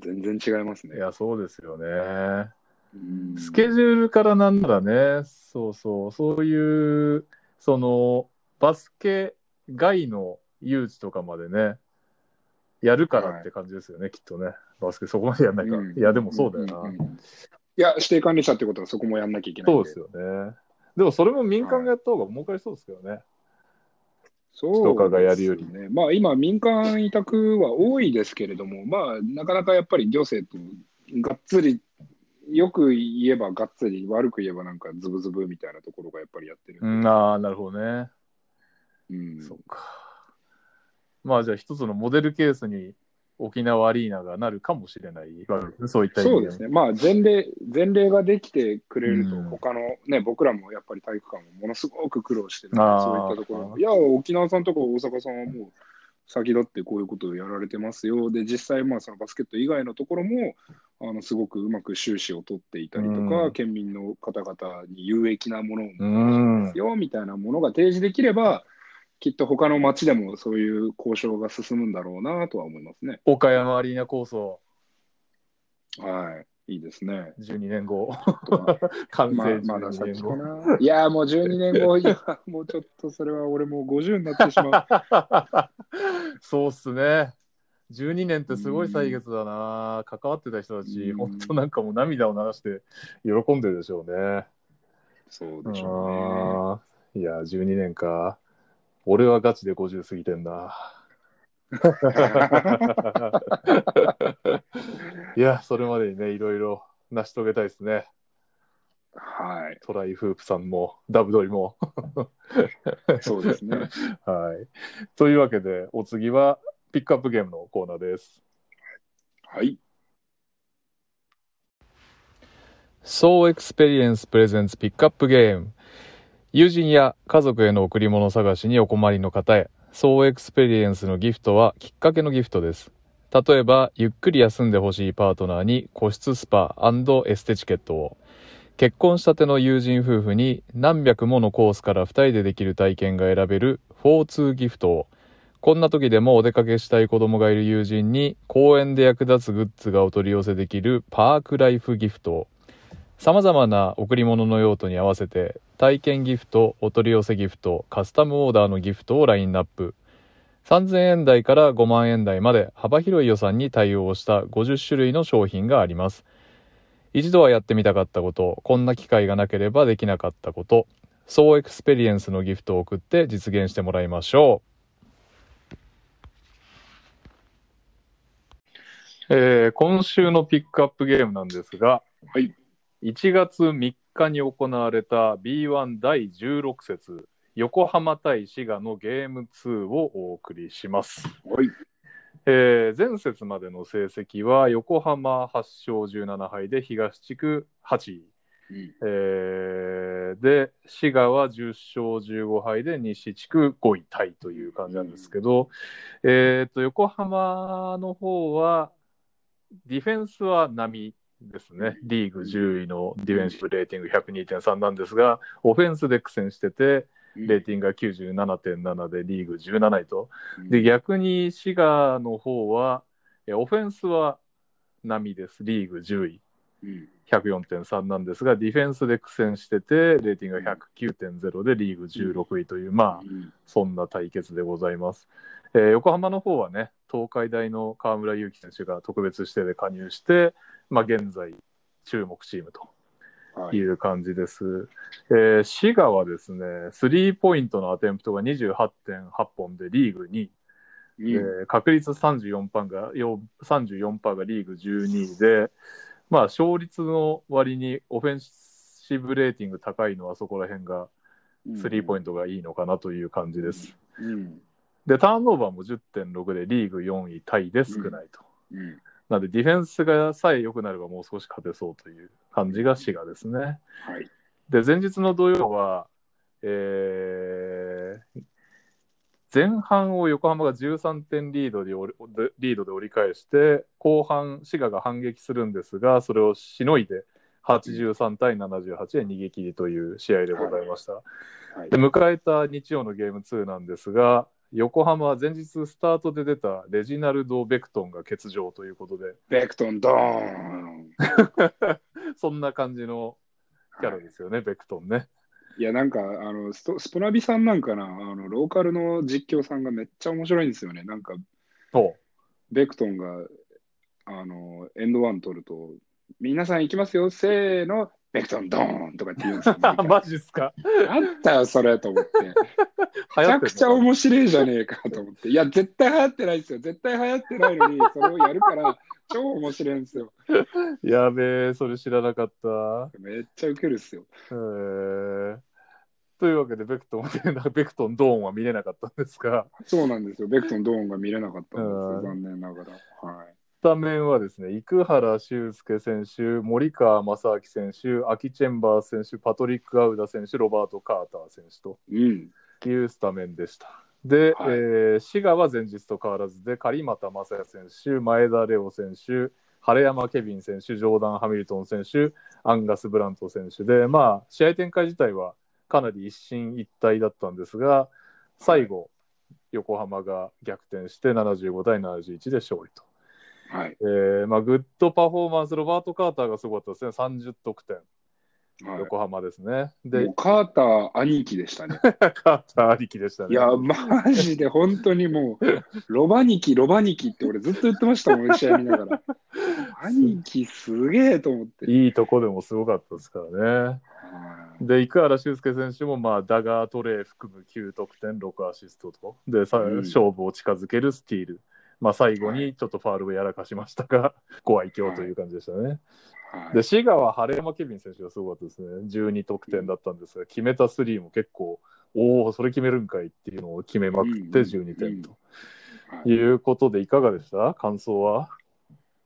全然違いますね。いや、そうですよね。うんスケジュールからなんならね、そうそう、そういう、その、バスケ外の誘致とかまでね、やるからって感じですよね、きっとね。バスケそこまでやんないか。うんいや、でもそうだよな。んんんいや、指定管理者ってことはそこもやんなきゃいけないんそうですよね。でもそれも民間がやった方が儲かりそうですけどね。そうとかがやるよりですね。まあ今、民間委託は多いですけれども、まあなかなかやっぱり行政とがっつりよく言えばがっつり、悪く言えばなんかズブズブみたいなところがやっぱりやってる。うん、ああ、なるほどね。うんそっか。まあじゃあ一つのモデルケースに沖縄アリーナがなるかもしれないわけですね。そういった意味そうですね。まあ前例、前例ができてくれるとうん、他のね、僕らもやっぱり体育館もものすごく苦労してるそういったところ。いや、沖縄さんとか大阪さんはもう先立ってこういうことをやられてますよ。で、実際、まあそのバスケット以外のところも、あのすごくうまく収支を取っていたりとか、うん県民の方々に有益なものをう持ってまんす。よみたいなものが提示できれば、きっと他の町でもそういう交渉が進むんだろうなとは思いますね。岡山アリーナ構想、はい。いいですね。12年後。完成まあ、まだ12先か年後。な。いや、もう12年後、いや、もうちょっとそれは俺もう50になってしまう。そうっすね。12年ってすごい歳月だな。関わってた人たち、うん本当なんかもう涙を流して喜んでるでしょうね。そうでしょあーいや、12年か。俺はガチで50過ぎてんな。いや、それまでにね、いろいろ成し遂げたいですね。はい。トライフープさんも、ダブドリも。そうですね。はい。というわけで、お次はピックアップゲームのコーナーです。はい。So Experience Presents ピックアップゲーム。友人や家族への贈り物探しにお困りの方へ、So Experience のギフトはきっかけのギフトです。例えば、ゆっくり休んでほしいパートナーに個室スパエステチケットを。結婚したての友人夫婦に何百ものコースから2人でできる体験が選べる4-2ギフトを。こんな時でもお出かけしたい子供がいる友人に公園で役立つグッズがお取り寄せできるパークライフギフトを。様々な贈り物の用途に合わせて体験ギフト、お取り寄せギフト、カスタムオーダーのギフトをラインナップ。3000円台から5万円台まで幅広い予算に対応した50種類の商品があります。一度はやってみたかったこと、こんな機会がなければできなかったこと、ソウ・エクスペリエンスのギフトを送って実現してもらいましょう。えー今週のピックアップゲームなんですが、はい。1月3日に行われた B1 第16節横浜対滋賀のゲーム2をお送りします。はい。えー前節までの成績は横浜8勝17敗で東地区8位、うんえーで滋賀は10勝15敗で西地区5位タイという感じなんですけど、えー、と横浜の方はディフェンスは並ですね。リーグ10位のディフェンシブレーティング102.3なんですがオフェンスで苦戦しててレーティングが97.7でリーグ17位と。で、逆に滋賀の方は、えオフェンスは並です。リーグ10位。うん。104.3なんですが、ディフェンスで苦戦してて、レーティングが109.0でリーグ16位という、まあ、うん。そんな対決でございます。えー横浜の方はね、東海大の河村勇輝選手が特別指定で加入して、まあ、現在、注目チームとはいい。う感じです。えー滋賀はですね、スリーポイントのアテンプトが28.8本でリーグ2位。うんえー確率34%がよ34%がリーグ12位で、まあ、勝率の割にオフェンシブレーティング高いのはそこら辺がスリーポイントがいいのかなという感じです。うんで、ターンオーバーも10.6でリーグ4位タイで少ないと。うんなので、ディフェンスがさえ良くなればもう少し勝てそうという感じが滋賀ですね。はい。で、前日の土曜は、えー前半を横浜が13点リードで折りでリードで折り返して、後半、滋賀が反撃するんですが、それをしのいで、83対78で逃げ切りという試合でございました。はいで迎えた日曜のゲーム2なんですが、横浜は前日スタートで出たレジナルド・ベクトンが欠場ということで、ベクトン、ドーン そんな感じのキャラですよね、ベクトンね。いや、なんか、あのスト、スポナビさんなんかな、あの、ローカルの実況さんがめっちゃ面白いんですよね。なんか、そベクトンが、あの、エンドワン取ると、皆さん行きますよ、せーの、ベクトンドーンとかって言うんですよ。マジっすか？あったよ、それと思って。めちゃくちゃ面白いじゃねえかと思って。いや、絶対流行ってないですよ。絶対流行ってないのに、それをやるから、超面白いんですよ。やべえ、それ知らなかった。めっちゃウケるっすよ。へえ。というわけで、ベクトン、ベクトンドーンは見れなかったんですが、そうなんですよ。ベクトンドーンが見れなかったんですよ。うん残念ながら。はい。スタメンはですね、生原修介選手、森川正明選手、アキ・チェンバース選手、パトリック・アウダ選手、ロバート・カーター選手とうん。いうスタメンでした。で、はいえー滋賀は前日と変わらずで、狩俣正也選手、前田レオ選手、晴山ケビン選手、ジョーダン・ハミルトン選手、アンガス・ブラント選手で、まあ、試合展開自体はかなり一進一退だったんですが、最後、横浜が逆転して75対71で勝利と。はい。えーまあ、グッドパフォーマンス、ロバート・カーターがすごかったですね、30得点、はい、横浜ですね。でカーター兄貴でしたね。カーターありきでしたね。いや、マジで本当にもう、ロバニキ、ロバニキって俺ずっと言ってましたもん、試合見ながら。兄貴すげえと思って。いいとこでもすごかったですからね。はいで、生原修介選手も、まあ、ダガートレー含む9得点、6アシストと、で、さうん勝負を近づけるスティール。まあ、最後にちょっとファールをやらかしましたが、ご愛嬌という感じでしたね。はい。で、滋賀は晴山ケビン選手がすごかったですね。12得点だったんですが、決めたスリーも結構、おお、それ決めるんかいっていうのを決めまくって12点とはい。いうことで、いかがでした？感想は？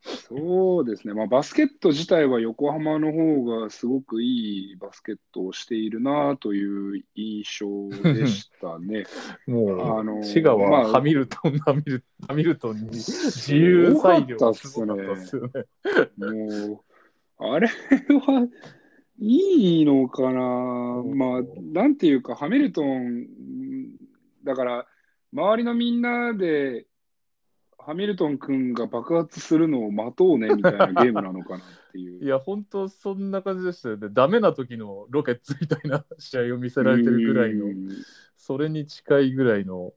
そうですね、まあ、バスケット自体は横浜の方がすごくいいバスケットをしているなという印象でしたね。もあのう、滋賀まあはハミルトン、ハミルハミルトンに自由裁量がすごかったですよね。もう、あれはいいのかな、まあ、なんていうか、ハミルトン、だから、周りのみんなで、ハミルトン君が爆発するのを待とうねみたいなゲームなのかなっていう。いや、本当そんな感じでしたよね。ダメな時のロケッツみたいな試合を見せられてるぐらいのう、んそれに近いぐらいの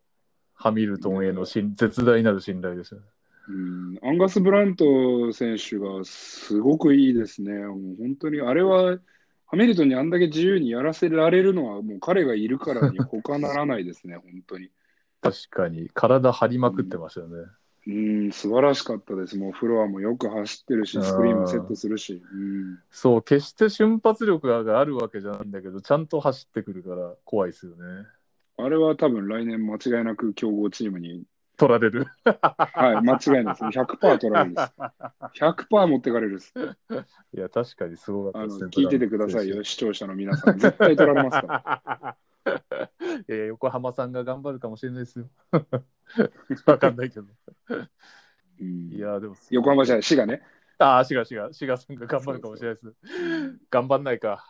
ハミルトンへの信絶大なる信頼ですよね。うんアンガス・ブラント選手がすごくいいですね。もう本当に、あれは、ハミルトンにあんだけ自由にやらせられるのは、もう彼がいるからに他ならないですね、本当に。確かに、体張りまくってましたよね。うん、素晴らしかったです。もうフロアもよく走ってるし、スクリーンもセットするし。うん、そう、決して瞬発力があるわけじゃないんだけど、ちゃんと走ってくるから怖いですよね。あれは多分来年間違いなく強豪チームに、取られる。はい、間違いないです。100%取られるです。100%持ってかれるです。いや、確かにすごかったですね。聞いててくださいよ、視聴者の皆さん。絶対取られますから。ら。いや、横浜さんが頑張るかもしれないですよ。わかんないけど。うんいや、でも、横浜じゃない、滋賀ね。ああ、滋賀、滋賀、滋賀さんが頑張るかもしれないです。頑張んないか。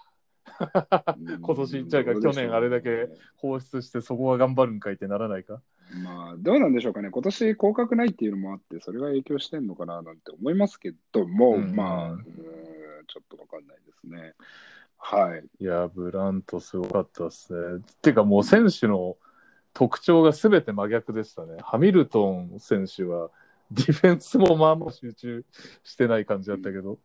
今年じゃあ去年あれだけ放出してそこは頑張るんかいってならないか。まあ、どうなんでしょうかね。今年降格ないっていうのもあって、それが影響してんのかななんて思いますけども、うんまあ、うんちょっとわかんないですね。はい。いや、ブラントすごかったですね。っていうかもう選手の特徴が全て真逆でしたね。ハミルトン選手はディフェンスもまあまあ集中してない感じだったけど、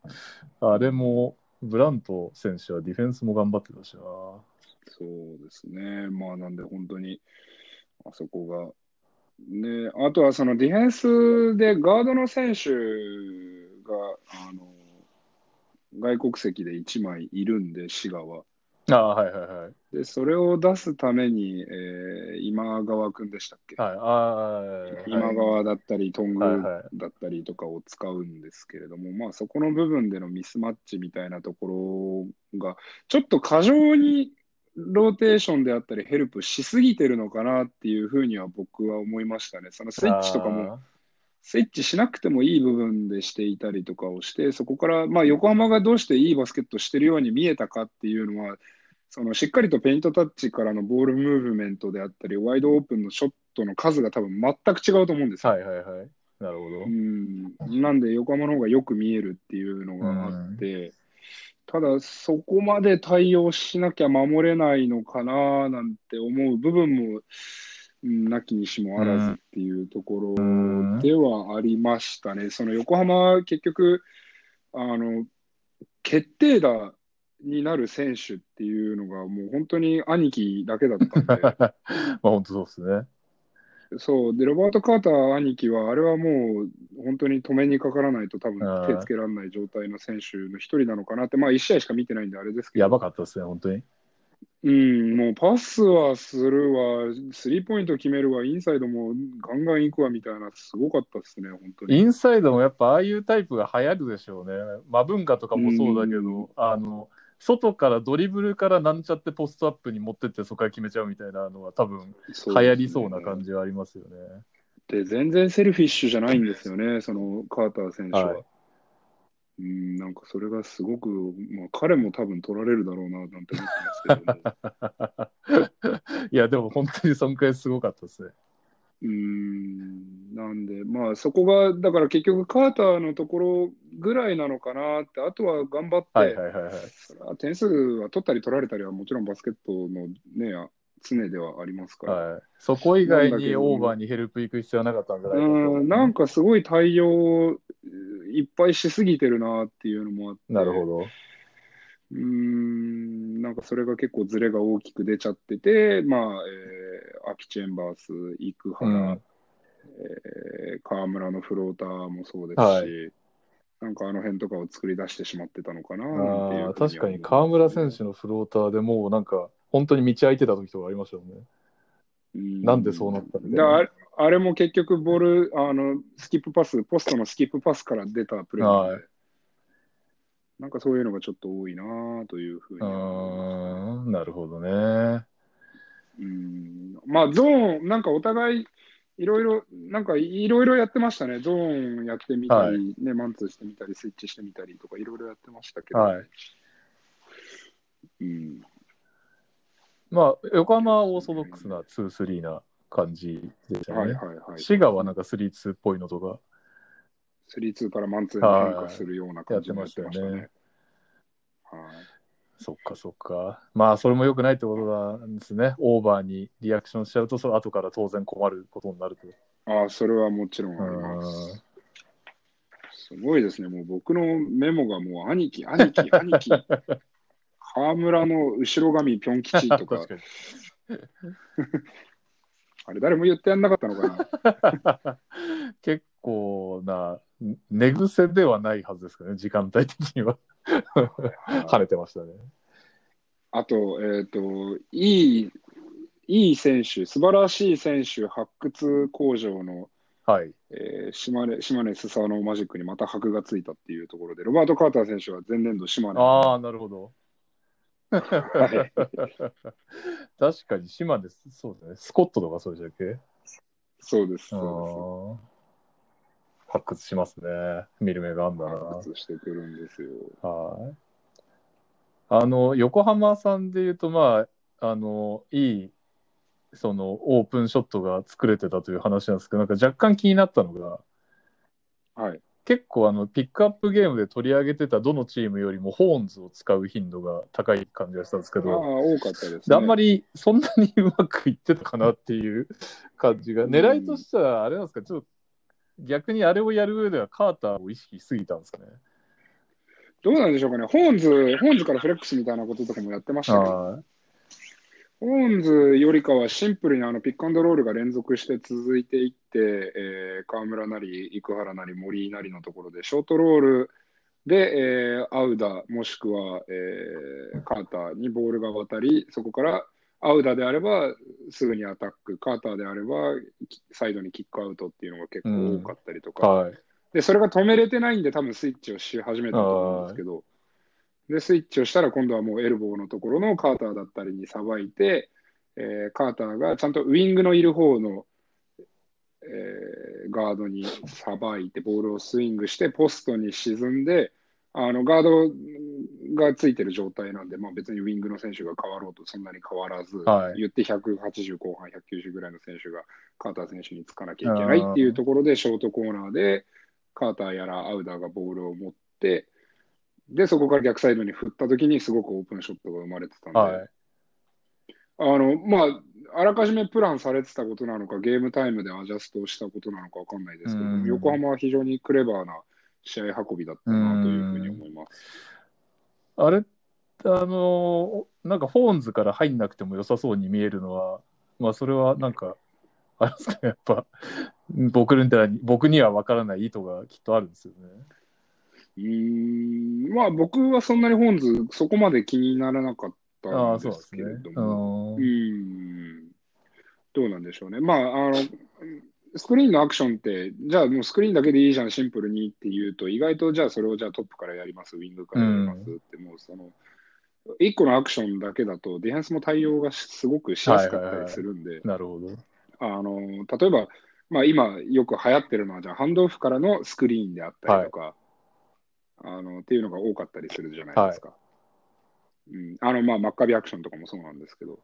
あれもブラント選手はディフェンスも頑張ってたしな。そうですね。まあ、なんで本当に、あそこが。ね、あとはそのディフェンスでガードの選手が、あの、外国籍で1枚いるんで、滋賀は。ああ、はいはいはい。で、それを出すために、えー今川君でしたっけ、はい、ああ、はい今川だったり、トングはいはいだったりとかを使うんですけれども、まあそこの部分でのミスマッチみたいなところが、ちょっと過剰にローテーションであったり、ヘルプしすぎてるのかなっていうふうには僕は思いましたね。そのスイッチとかも、スイッチしなくてもいい部分でしていたりとかをして、そこから、まあ、横浜がどうしていいバスケットしてるように見えたかっていうのは、そのしっかりとペイントタッチからのボールムーブメントであったり、ワイドオープンのショットの数が多分全く違うと思うんですよ。はいはいはい。なるほどう。ん、なんで横浜の方がよく見えるっていうのがあって、ただそこまで対応しなきゃ守れないのかななんて思う部分も、うん、なきにしもあらずっていうところうんではありましたね。その横浜は結局、あの、決定打になる選手っていうのが、もう本当に兄貴だけだったんで、まあ本当そうですね。そう、で、ロバート・カーター兄貴は、あれはもう本当に止めにかからないと、多分はい手つけられない状態の選手の一人なのかなって、まあ、1試合しか見てないんで、あれですけやど、ばかったですね、本当に。うん、もうパスはするわ、スリーポイント決めるわ、インサイドもガンガン行くわみたいな、すごかったですね、本当に。インサイドもやっぱああいうタイプが流行るでしょうね。マブンガとかもそうだけうんど、あの、外からドリブルからなんちゃってポストアップに持ってってそこから決めちゃうみたいなのは多分流流行りそうな感じはありますよね。で、全然セルフィッシュじゃないんですよね、そのカーター選手は。はいうん、なんかそれがすごく、まあ、彼も多分取られるだろうな、なんて思ってますけども。いや、でも本当にそんくらいすごかったですね。うーん、なんで、まあそこが、だから結局カーターのところぐらいなのかなって、あとは頑張って、はいはいはいはい。それは点数は取ったり取られたりはもちろんバスケットのね、常ではありますから。はい、そこ以外にオーバーにヘルプ行く必要はなかったんじゃないかと。うん、なんかすごい対応いっぱいしすぎてるなっていうのもあって、なるほど。うーん、なんかそれが結構ズレが大きく出ちゃってて、まあ、えー、アキ・チェンバース、生原、うん。えー河村のフローターもそうですし、はい。なんかあの辺とかを作り出してしまってたのかななんていうふうあーには確かに河村選手のフローターでもうなんか本当に道空いてた時とかありましたよね。うん。なんでそうなったんだあれあれも結局ボール、あの、スキップパス、ポストのスキップパスから出たプレーなはい。なんかそういうのがちょっと多いなというふうにうは思います。ーん、なるほどね。うん。まあ、ゾーン、なんかお互い、いろいろ、なんかいろいろやってましたね。ゾーンやってみたり、はい。ね、マンツーしてみたり、スイッチしてみたりとか、いろいろやってましたけど、はい。うん、まあ、横浜はオーソドックスな2-3な感じでしたはいね。はいはい。滋賀はなんか3-2っぽいのとか。3-2からマンツーに変化するような感じでやってましたよね。はいそっかそっか。まあ、それも良くないってことなんですね。オーバーにリアクションしちゃうと、その後から当然困ることになると。ああ、それはもちろんあります。すごいですね。もう僕のメモがもう兄貴、兄貴、兄貴。河村の後ろ髪ぴょん吉とか。あれ誰も言ってやんなかったのかな。結構な寝癖ではないはずですかね、時間帯的には。跳ねてましたね。あと、えっ、と、いい、いい選手、素晴らしい選手発掘工場の、はい。えー島根、島根スサノーマジックにまた箔がついたっていうところで、ロバート・カーター選手は前年度島根。ああ、なるほど。はい確かに島です。そうだね。スコットとかそうでしたっけ？そうです、あそー発掘しますね。見る目があんだうです。な。発掘してくるんですよ。はい。あの、横浜さんで言うと、まあ、あの、いい、その、オープンショットが作れてたという話なんですけど、なんか若干気になったのが、はい。結構あの、ピックアップゲームで取り上げてたどのチームよりもホーンズを使う頻度が高い感じがしたんですけああ、ど、多かったです、ね。であんまりそんなにうまくいってたかなっていう感じが、狙いとしてはあれなんですか、ちょっと逆にあれをやる上ではカーターを意識しすぎたんですかね？どうなんでしょうかね。ホーンズ、ホーンズからフレックスみたいなこととかもやってましたけど、はいホーンズよりかはシンプルにあのピックアンドロールが連続して続いていって、えー河村なり、生原なり、森なりのところで、ショートロールで、えーアウダ、もしくは、えーカーターにボールが渡り、そこからアウダであればすぐにアタック、カーターであればきサイドにキックアウトっていうのが結構多かったりとか、はい。で、それが止めれてないんで、多分スイッチをし始めたと思うんですけど、で、スイッチをしたら、今度はもうエルボーのところのカーターだったりにさばいて、えーカーターがちゃんとウイングのいる方の、えーガードにさばいて、ボールをスイングして、ポストに沈んで、あのガードがついてる状態なんで、まあ、別にウイングの選手が変わろうとそんなに変わらず、はい。言って180後半、190ぐらいの選手がカーター選手につかなきゃいけないっていうところで、ショートコーナーで、カーターやらアウダーがボールを持って、で、そこから逆サイドに振ったときにすごくオープンショットが生まれてたんで、はい。あの、まあ、あらかじめプランされてたことなのか、ゲームタイムでアジャストをしたことなのかわかんないですけど、うん横浜は非常にクレバーな試合運びだったなというふうに思います。あれっあの、なんかホーンズから入んなくても良さそうに見えるのは、まあそれはなんか、あれですかね、やっぱ、僕に僕には分からない意図がきっとあるんですよね。うーん、まあ僕はそんなにホーンズそこまで気にならなかったんですけれども、うね。ん、どうなんでしょうね。まあ、あの、スクリーンのアクションって、じゃあもうスクリーンだけでいいじゃん、シンプルにっていうと、意外とじゃあそれをじゃあトップからやります、ウィングからやりますって、もうその、一個のアクションだけだと、ディフェンスも対応がすごくしやすかったりするんで、なるほど。あの、例えば、まあ今よく流行ってるのは、じゃあハンドオフからのスクリーンであったりとか、あの、っていうのが多かったりするじゃないですか。うん、あの、まあ、マッカビアクションとかもそうなんですけど。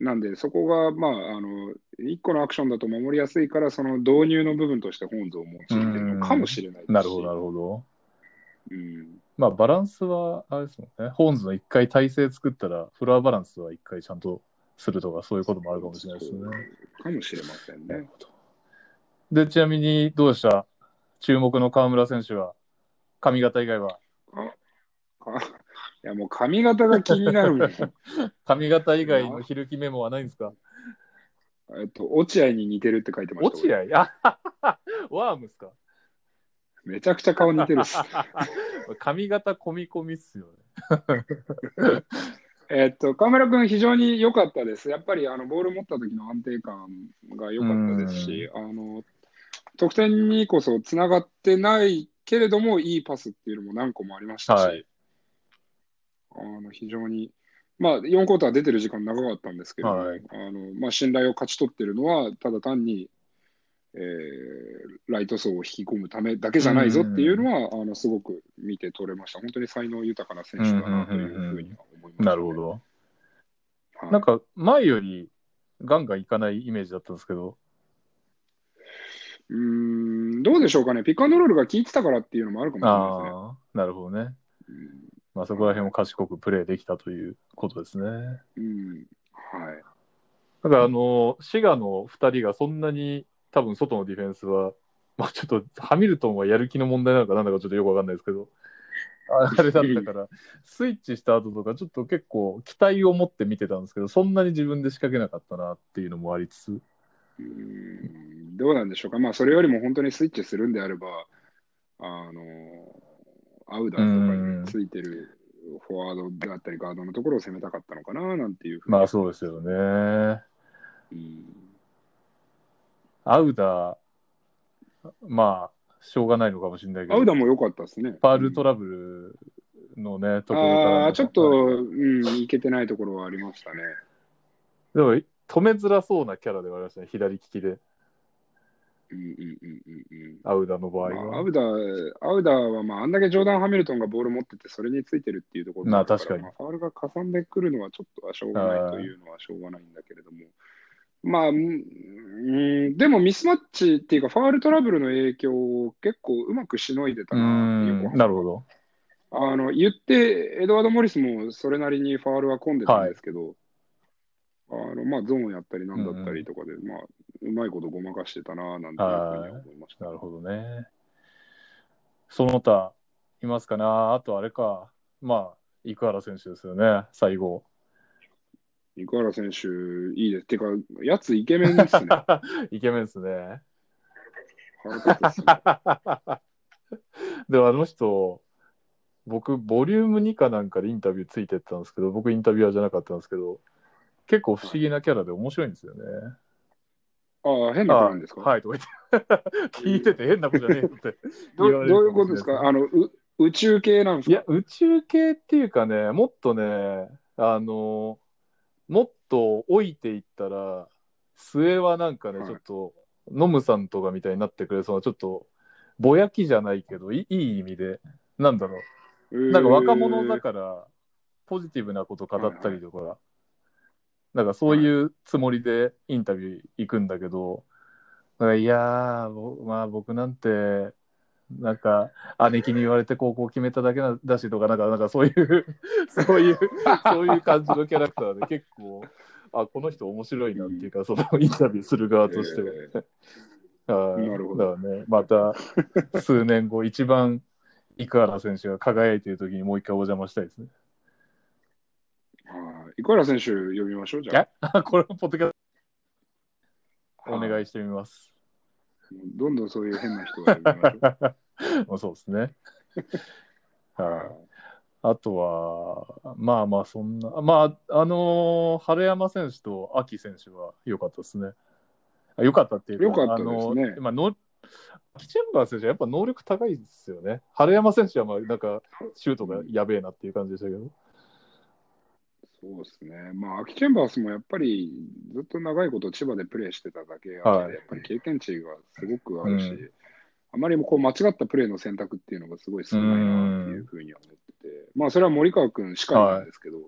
なんで、そこが、まあ、あの、一個のアクションだと守りやすいから、その導入の部分として本図を用いてるのかもしれないですしなるほど、なるほど。うん。まあバランスは、あれですもんね。ホーンズの一回体勢作ったら、フロアバランスは一回ちゃんとするとか、そういうこともあるかもしれないですね。かもしれませんね。で、ちなみにどうでした？注目の河村選手は、髪型以外は。あいや、もう髪型が気になる。髪型以外のひるきメモはないんですか？えっと、落合に似てるって書いてました。落合？あ ワームっすか？めちゃくちゃ顔似てるっす。髪型込み込みっすよね。えっと、河村君、非常に良かったです。やっぱりあのボール持った時の安定感が良かったですし、あの得点にこそつながってないけれども、いいパスっていうのも何個もありましたし、はいあの非常に、まあ、4クォーター出てる時間長かったんですけど、はいあのまあ、信頼を勝ち取ってるのは、ただ単に、えーライト層を引き込むためだけじゃないぞっていうのは、あのすごく見て取れました。本当に才能豊かな選手だなというふうには思います、なるほ。ど。はいなんか前よりガンガンいかないイメージだったんですけど、うーん、どうでしょうかね、ピックアンドロールが効いてたからっていうのもあるかもしれないですね。なるほどね。うんまあそこら辺を賢くプレーできたということですね。うん、はい。だからあの、滋賀の2人がそんなに多分外のディフェンスは、まあちょっとハミルトンはやる気の問題なのかなんだかちょっとよくわかんないですけど、ああれだったから、スイッチした後とかちょっと結構期待を持って見てたんですけど、そんなに自分で仕掛けなかったなっていうのもありつつ、うーんどうなんでしょうか、まあ、それよりも本当にスイッチするんであれば、あのアウダーとかについてるフォワードだったり、ガードのところを攻めたかったのかななんていうふうにまあそうですよね。うんアウダー、まあ、しょうがないのかもしれないけど、アウダーも良かったですね。ファールトラブルのね、ところから。ああ、ちょっと、うん、いけてないところはありましたね。でも、止めづらそうなキャラではありましたね、左利きで、うんうんうんうんうん。アウダーの場合まあ、アは。ウダー、アウダーは、まあ、あんだけジョーダン・ハミルトンがボール持ってて、それについてるっていうところまあ確かにまあ、ファールがかさんでくるのはちょっとはしょうがないというのはしょうがないんだけれども、まあ、うんうん、でもミスマッチっていうか、ファールトラブルの影響を結構うまくしのいでたうな、なるほど。あの言って、エドワード・モリスもそれなりにファールは混んでたんですけど、あのまあ、ゾーンやったりなんだったりとかで、まあ、うまいことごまかしてたな、なんていうふうには思いました。なるほどね。その他、いますかなあとあれか、まあ、生原選手ですよね、最後。生原選手、いいです。てか、やつイケメンですね。イケメンですね。すね でもあの人、僕、ボリューム2かなんかでインタビューついてったんですけど、僕インタビュアーじゃなかったんですけど、結構不思議なキャラで面白いんですよね。ああ、変な子なんですか、あはい、とか言って。聞いてて変な子じゃねえよって。どどういうことですか？あのう宇宙系なんですか？いや、宇宙系っていうかね、もっとね、あの、もっと置いていったら、末はなんかね、はい。ちょっと、ノムさんとかみたいになってくれそうな、ちょっと、ぼやきじゃないけど、いいい意味で、なんだろう、なんか若者だから、ポジティブなこと語ったりとか、なんかそういうつもりでインタビュー行くんだけど、いやー、ぼまあ僕なんて、なんか姉貴に言われて高校決めただけなだしとか、なんかなんかそういう、そういう、そういう感じのキャラクターで結構、あ、この人面白いなっていうか、そのインタビューする側としては。はいなるほどだからね、また数年後、一番生原選手が輝いている時にもう一回お邪魔したいですね。生原選手呼びましょう、じゃあ。え これもポッドキャストお願いしてみます。どんどんそういう変な人を呼びましょう。まあそうですね。はい。あとは、まあまあ、そんな、まあ、あのー春山選手と秋選手は良かったですね。あ良かったっていうか、良かったですねあのーまあの秋チェンバー選手はやっぱ能力高いですよね。春山選手はまあなんかシュートがやべえなっていう感じでしたけど。そうですね。まあ、アキチェンバースもやっぱりずっと長いこと千葉でプレーしてただけあって、はい。やっぱり経験値がすごくあるし、うん。あまりこう間違ったプレーの選択っていうのがすごい少ないなっていうふうには思ってて、まあ、それは森川君しかりなんですけど、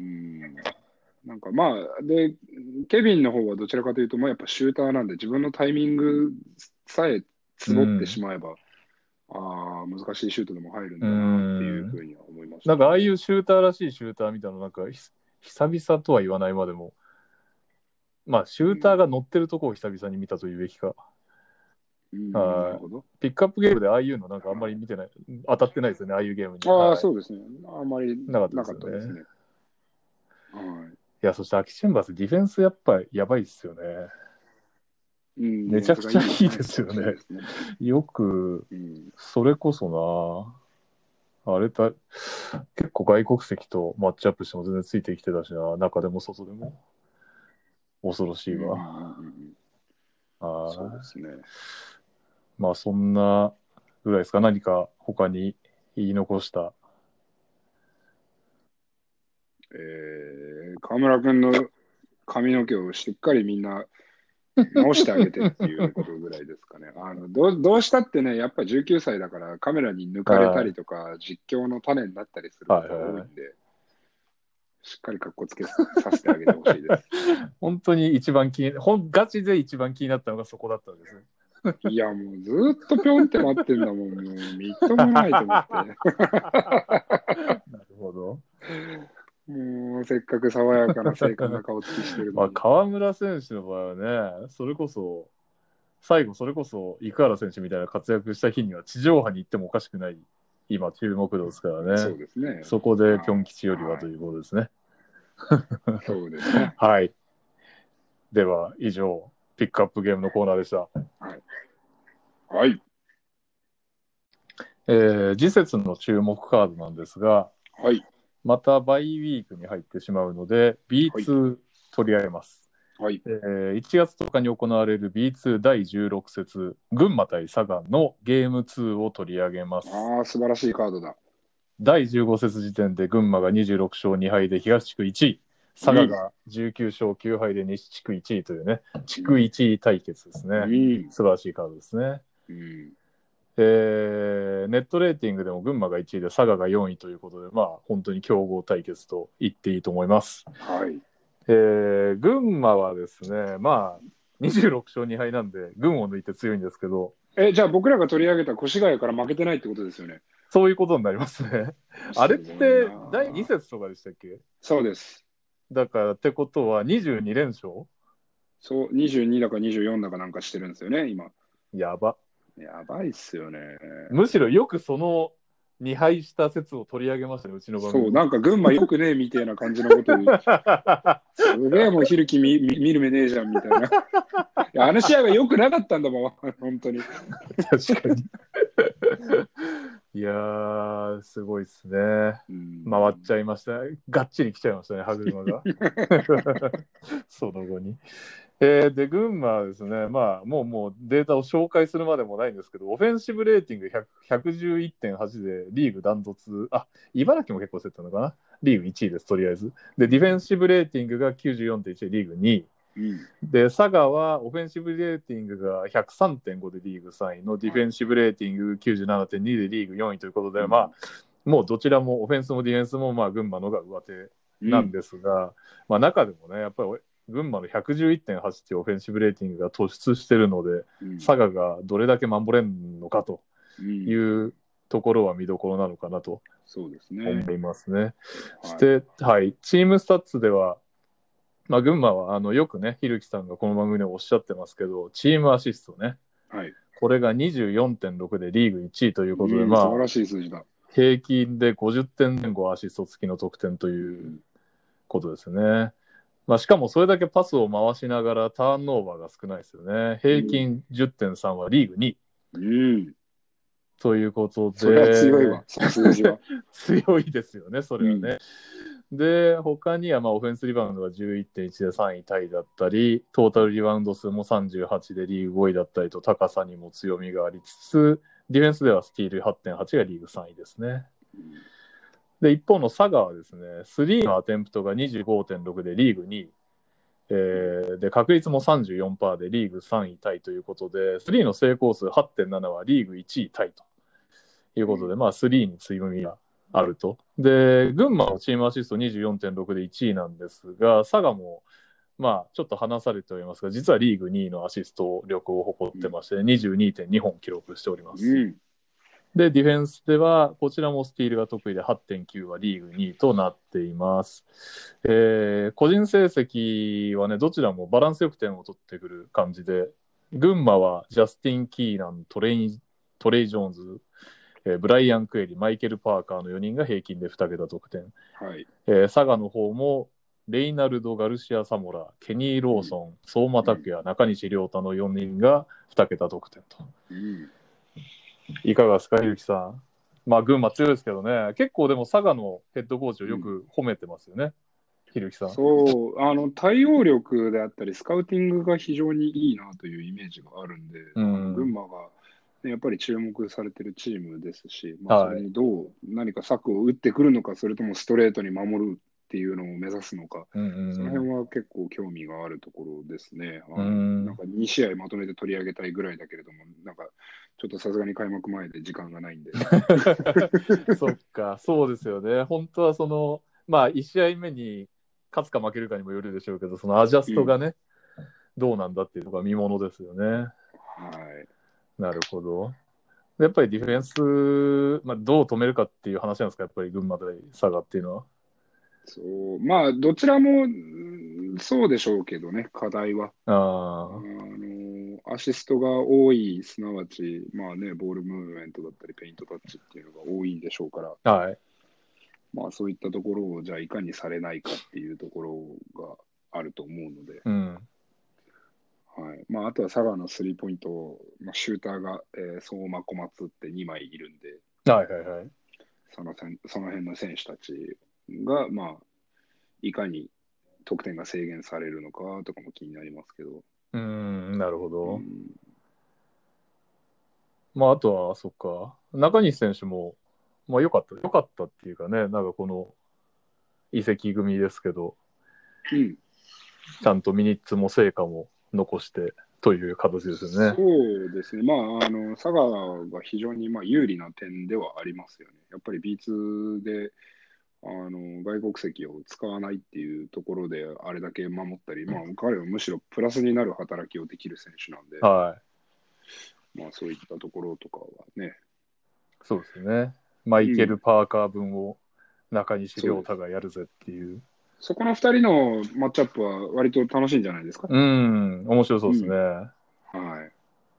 うん、なんかまあ、で、ケビンの方はどちらかというと、まあ、やっぱシューターなんで、自分のタイミングさえ絞ってしまえば、ああ、難しいシュートでも入るんだなっていうふうには思いました、なんかああいうシューターらしいシューターみたいなのなんかひ久々とは言わないまでも、まあシューターが乗ってるとこを久々に見たというべきか。うん、はい。ピックアップゲームでああいうのなんかあんまり見てない、当たってないですよね、ああいうゲームに。ああ、はいそうですね。あまりななかったですよねいや、そしてアキチェンバース、ディフェンスやっぱやばいっすよね。い。うんめちゃくちゃいいですよねよく、うんそれこそな、あれだ、結構外国籍とマッチアップしても全然ついてきてたしな、中でも外でも。恐ろしいわ。うんうんうんあーそうですね。まあそんなぐらいですか。何か他に言い残した？えー、河村君の髪の毛をしっかりみんな直してあげてっていうことぐらいですかね。あのどうどうしたってね、やっぱ19歳だからカメラに抜かれたりとか、実況の種になったりすることが多いんで、しっかり格好つけさせてあげてほしいです。本当に一番気に、ほんガチで一番気になったのがそこだったんですね。いや、もうずーっとぴょんって待ってんだもん、もうみっともないと思って。なるほど。もうせっかく爽やかな正確な顔つきしてる まあ、のに。河村選手の場合はね、それこそ、最後、それこそ、生原選手みたいな活躍した日には地上波に行ってもおかしくない、今、注目度ですからそうね。ですね。そこで、ピョン吉よりはということですね。そうですね。はい。では、以上、ピックアップゲームのコーナーでした。はい。えー次節の注目カードなんですが、はい。またバイウィークに入ってしまうので、B2 取り上げます。はい。えー1月10日に行われる B2 第16節、群馬対佐賀のゲーム2を取り上げます。ああ、素晴らしいカードだ。第15節時点で群馬が26勝2敗で東地区1位、佐賀が19勝9敗で西地区1位というね、地区1位対決ですね。うん。素晴らしいカードですね。うん。えーネットレーティングでも群馬が1位で佐賀が4位ということで、まあ本当に強豪対決と言っていいと思います。はい。えー群馬はですね、まあ26勝2敗なんで、群を抜いて強いんですけど、え、じゃあ僕らが取り上げた越谷から負けてないってことですよね。そういうことになりますね。あれって第2節とかでしたっけ？そうです。だからってことは22連勝？そう、22だか24だかなんかしてるんですよね、今。やば。やばいっすよね。むしろよくその2敗した説を取り上げましたね、うちの番組。そう、なんか群馬よくねえみたいな感じのこと言う。すげえもうひるき見見見る目ねえじゃんみたいな。いやあの試合はよくなかったんだもん、本当に。確かに。いやー、すごいっすね。うん回っちゃいました。がっちり来ちゃいましたね、歯車が。その後に。えーで、群馬はですね、まあ、もうもうデータを紹介するまでもないんですけど、オフェンシブレーティング100 111.8でリーグダントツ、あ、茨城も結構競ったのかな？リーグ1位です、とりあえず。で、ディフェンシブレーティングが94.1でリーグ2位。うんで、佐賀はオフェンシブレーティングが103.5でリーグ3位のディフェンシブレーティング97.2でリーグ4位ということで、うんまあ、もうどちらもオフェンスもディフェンスもまあ群馬のが上手なんですが、まあ中でもね、やっぱり群馬の111.8っていうオフェンシブレーティングが突出してるので、うん佐賀がどれだけ守れんのかとうんいうところは見どころなのかなと。思いますね。はいそして、はい、チームスタッツでは、まあ、群馬はあのよくね、ひるきさんがこの番組でおっしゃってますけど、チームアシストね、はい。これが24.6でリーグ1位ということで、うんまあ、素晴らしい数字だ。平均で50点前後アシスト付きの得点ということですね。まあ、しかもそれだけパスを回しながらターンオーバーが少ないですよね。平均10.3はリーグ2位。うん。ということで。それは強いわ、その数字は。強いですよね、それはね。で、他にはまあオフェンスリバウンドが11.1で3位タイだったり、トータルリバウンド数も38でリーグ5位だったりと高さにも強みがありつつ、ディフェンスではスティール8.8がリーグ3位ですね。で、一方の佐賀はですね、3のアテンプトが25.6でリーグ2位。えーで、確率も34%でリーグ3位タイということで、3の成功数8.7はリーグ1位タイということで、まあ3に強みがあると。で、群馬のチームアシスト24.6で1位なんですが、佐賀も、まあ、ちょっと話されておりますが、実はリーグ2位のアシスト力を誇ってまして、22.2本記録しております。うん。で、ディフェンスでは、こちらもスティールが得意で8.9はリーグ2位となっています。えー個人成績はね、どちらもバランスよく点を取ってくる感じで、群馬はジャスティン・キーラン、トレイトレイ・ジョーンズ、えーブライアン・クエリ、マイケル・パーカーの4人が平均で2桁得点。はい。えー佐賀の方も、レイナルド・ガルシア・サモラ、ケニー・ローソン、相馬拓也、中西亮太の4人が2桁得点と。うん。いかがですか、ゆうきさん？まあ、群馬強いですけどね、結構でも佐賀のヘッドコーチをよく褒めてますよね、ひるきさん。そう、あの、対応力であったり、スカウティングが非常にいいなというイメージがあるんで、うん。群馬が、ね、やっぱり注目されてるチームですし、まあ、はい。それにどう、何か策を打ってくるのか、それともストレートに守るっていうのを目指すのか、うんうんそのうん辺は結構興味があるところですね。あのうんなんか2試合まとめて取り上げたいぐらいだけれども、なんかちょっとさすがに開幕前で時間がないんで。そっか、そうですよね。本当はその、まあ、1試合目に勝つか負けるかにもよるでしょうけど、そのアジャストがね、どうなんだっていうのが見ものですよね。はい。なるほど。やっぱりディフェンス、まあ、どう止めるかっていう話なんですか、やっぱり群馬対佐賀っていうのは。そう、まあ、どちらもうんそうでしょうけどね、課題は。ああの、アシストが多い、すなわち、まあね、ボールムーブメントだったり、ペイントタッチっていうのが多いでしょうから、あ、はい。まあそういったところを、じゃあいかにされないかっていうところがあると思うので、うん。はい。まあ、あとは佐賀のスリーポイント、まあ、シューターが、えー相馬小松って2枚いるんで、はいはいはい。そのせんその辺の選手たちが、まあ、いかに得点が制限されるのかとかも気になりますけど。うーん、なるほど。うんまあ、あとは、そっか、中西選手も、まあ、良かった、良かったっていうかね、なんかこの移籍組ですけど、うん、ちゃんとミニッツも成果も残してという形ですよね。そうですね、まあ、あの佐賀が非常にまあ有利な点ではありますよね。やっぱり B2 であの外国籍を使わないっていうところで、あれだけ守ったり、まあ、彼はむしろプラスになる働きをできる選手なんで、はまあ、そういったところとかはね、い。そうですね。マイケル・パーカー分を中西亮太がやるぜっていう。そこの2人のマッチアップは割と楽しいんじゃないですか？うん、面白そうですね。はい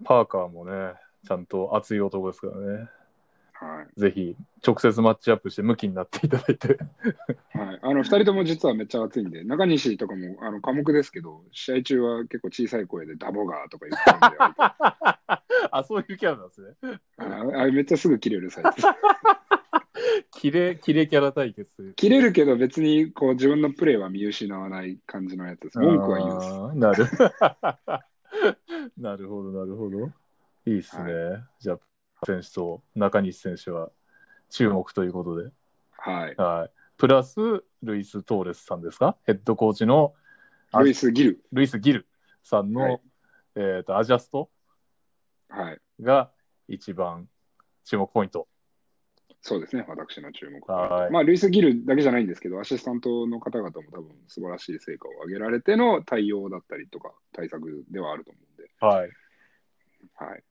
パーカーもね、ちゃんと熱い男ですからね。はいぜひ、直接マッチアップして向きになっていただいて。はい、あの2人とも実はめっちゃ熱いんで、中西とかもあの科目ですけど、試合中は結構小さい声でダボガーとか言ってるんで、あ あ、そういうキャラなんですね。ああれめっちゃすぐ切れるサイズ。キレ、キレキャラ対決。切れるけど別にこう自分のプレーは見失わない感じのやつです。文句は言うんです。なる。なるほど、なるほど。いいっすね。じゃあ、選手と中西選手は注目ということで。はい。はい。プラス、ルイス・トーレスさんですか？ヘッドコーチのあルイス・ギル。ルイス・ギルさんの、はいえっ、と、アジャストはい。が一番注目ポイント。そうですね、私の注目。はいまあ、ルイス・ギルだけじゃないんですけど、アシスタントの方々も多分素晴らしい成果を上げられての対応だったりとか対策ではあると思うんで、はい。はい。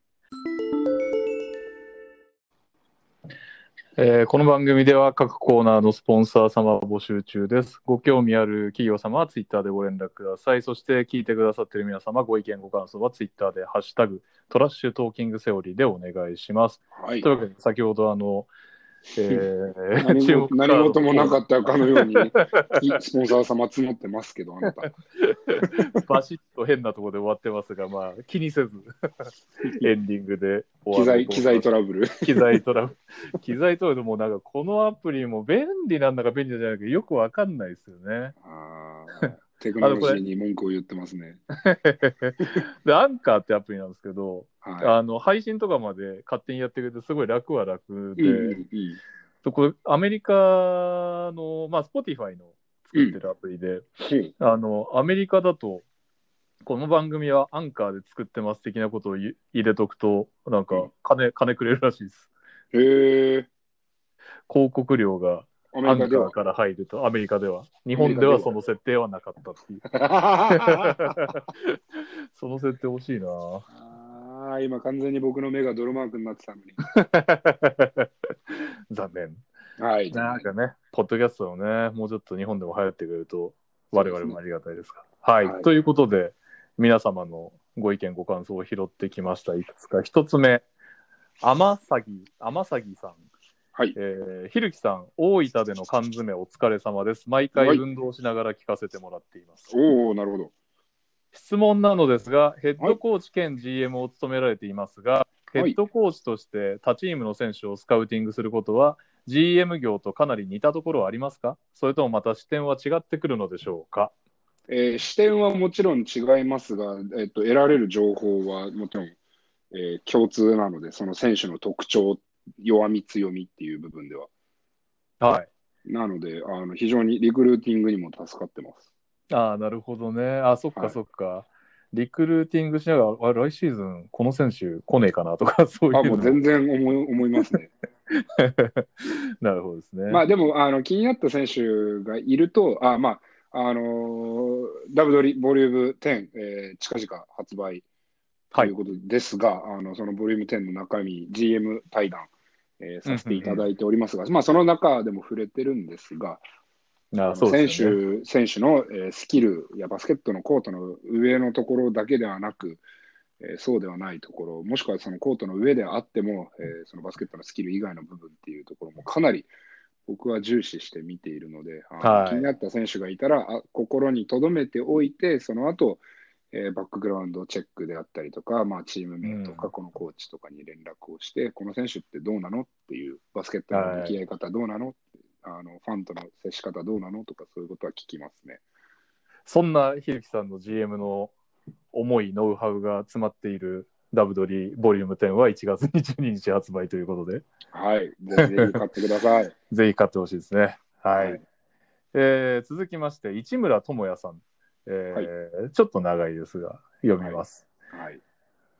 えーこの番組では各コーナーのスポンサー様を募集中です。ご興味ある企業様はツイッターでご連絡ください。そして聞いてくださっている皆様、ご意見、ご感想はツイッターでハッシュタグトラッシュトーキングセオリーでお願いします。はいというわけで、先ほどあの、えー何も事もなかったかのように、スポンサー様募ってますけど、あなた。バシッと変なところで終わってますが、まあ、気にせず、エンディングで終わ機材、機材トラブル。機材トラブル。機材トラブルもなんか、このアプリも便利なんだか便利じゃないかよくわかんないですよね。テクノロジーに文句を言ってますね。で、アンカーってアプリなんですけど、はあの配信とかまで勝手にやってくれて、すごい楽は楽い。で、うんうこれアメリカの、まあ、Spotify の作ってるアプリで、うんあの、アメリカだと、この番組はアンカーで作ってます的なことを言入れとくと、なんかうん、金、金くれるらしいです。へえ。広告料がアメアンカリカではー。から入ると、アメリカでは。日本ではその設定はなかったっていう。その設定欲しいなああ、今完全に僕の目が泥マークになってたのに。残念。はい。なんかね、ポッドキャストをね、もうちょっと日本でも流行ってくれると、我々もありがたいですから。はい、はいということで、皆様のご意見、ご感想を拾ってきました。いくつか。一つ目、天崎、天崎さん。はいえーひるきさん、大分での缶詰お疲れ様です。毎回はい運動しながら聞かせてもらっています。おおなるほど。質問なのですが、ヘッドコーチ兼 GM を務められていますが、いヘッドコーチとして他チームの選手をスカウティングすることは、GM 業とかなり似たところはありますか？それともまた視点は違ってくるのでしょうか？えー視点はもちろん違いますが、えっと、得られる情報はもちろん、えー共通なので、その選手の特徴、弱み、強みっていう部分では。はい。なので、あの非常にリクルーティングにも助かってます。ああ、なるほどね。あそっかはいそっか。リクルーティングしながら、あ来シーズン、この選手来ねえかなとか、そういうあ、のもう全然思い思いますね。なるほどですね。まあでも、あの気になった選手がいると、あまあ、あのーダブドリボリューム10、えー近々発売とはいいうことですが、あのそのボリューム10の中身、GM 対談、えーさせていただいておりますが、まあその中でも触れてるんですが、あそうですよね。手選手の、えースキルやバスケットのコートの上のところだけではなく、えーそうではないところ、もしくはそのコートの上であっても、えーそのバスケットのスキル以外の部分っていうところもかなり僕は重視して見ているので、はい気になった選手がいたら、あ心に留めておいて、その後、えーバックグラウンドチェックであったりとか、まあ、チームメイとか、うんこのコーチとかに連絡をして、この選手ってどうなのっていう、バスケットの向き合い方どうなの、あのファンとの接し方どうなのとか、そういうことは聞きますね。そんなひるきさんの GM の思い、ノウハウが詰まっているダブドリボリューム10は1月22日発売ということで、はい。ぜひぜひ買ってください。ぜひ買ってほしいですね。はい。はいえー続きまして、市村智也さん、えーちょっと長いですが、読みます。はい。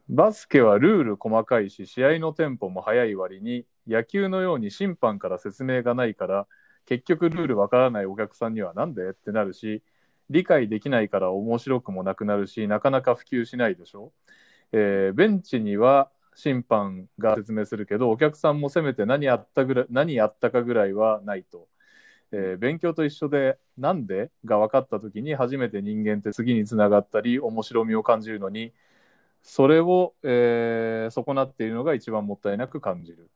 バスケはルール細かいし、試合のテンポも速い割に、野球のように審判から説明がないから、結局ルールわからないお客さんにはなんでってなるし、理解できないから面白くもなくなるし、なかなか普及しないでしょ。えーベンチには審判が説明するけど、お客さんもせめて何やったぐらい何やったかぐらいはないと。えー勉強と一緒で、なんでが分かったときに初めて人間って次につながったり、面白みを感じるのに、それを、えー損なっているのが一番もったいなく感じる。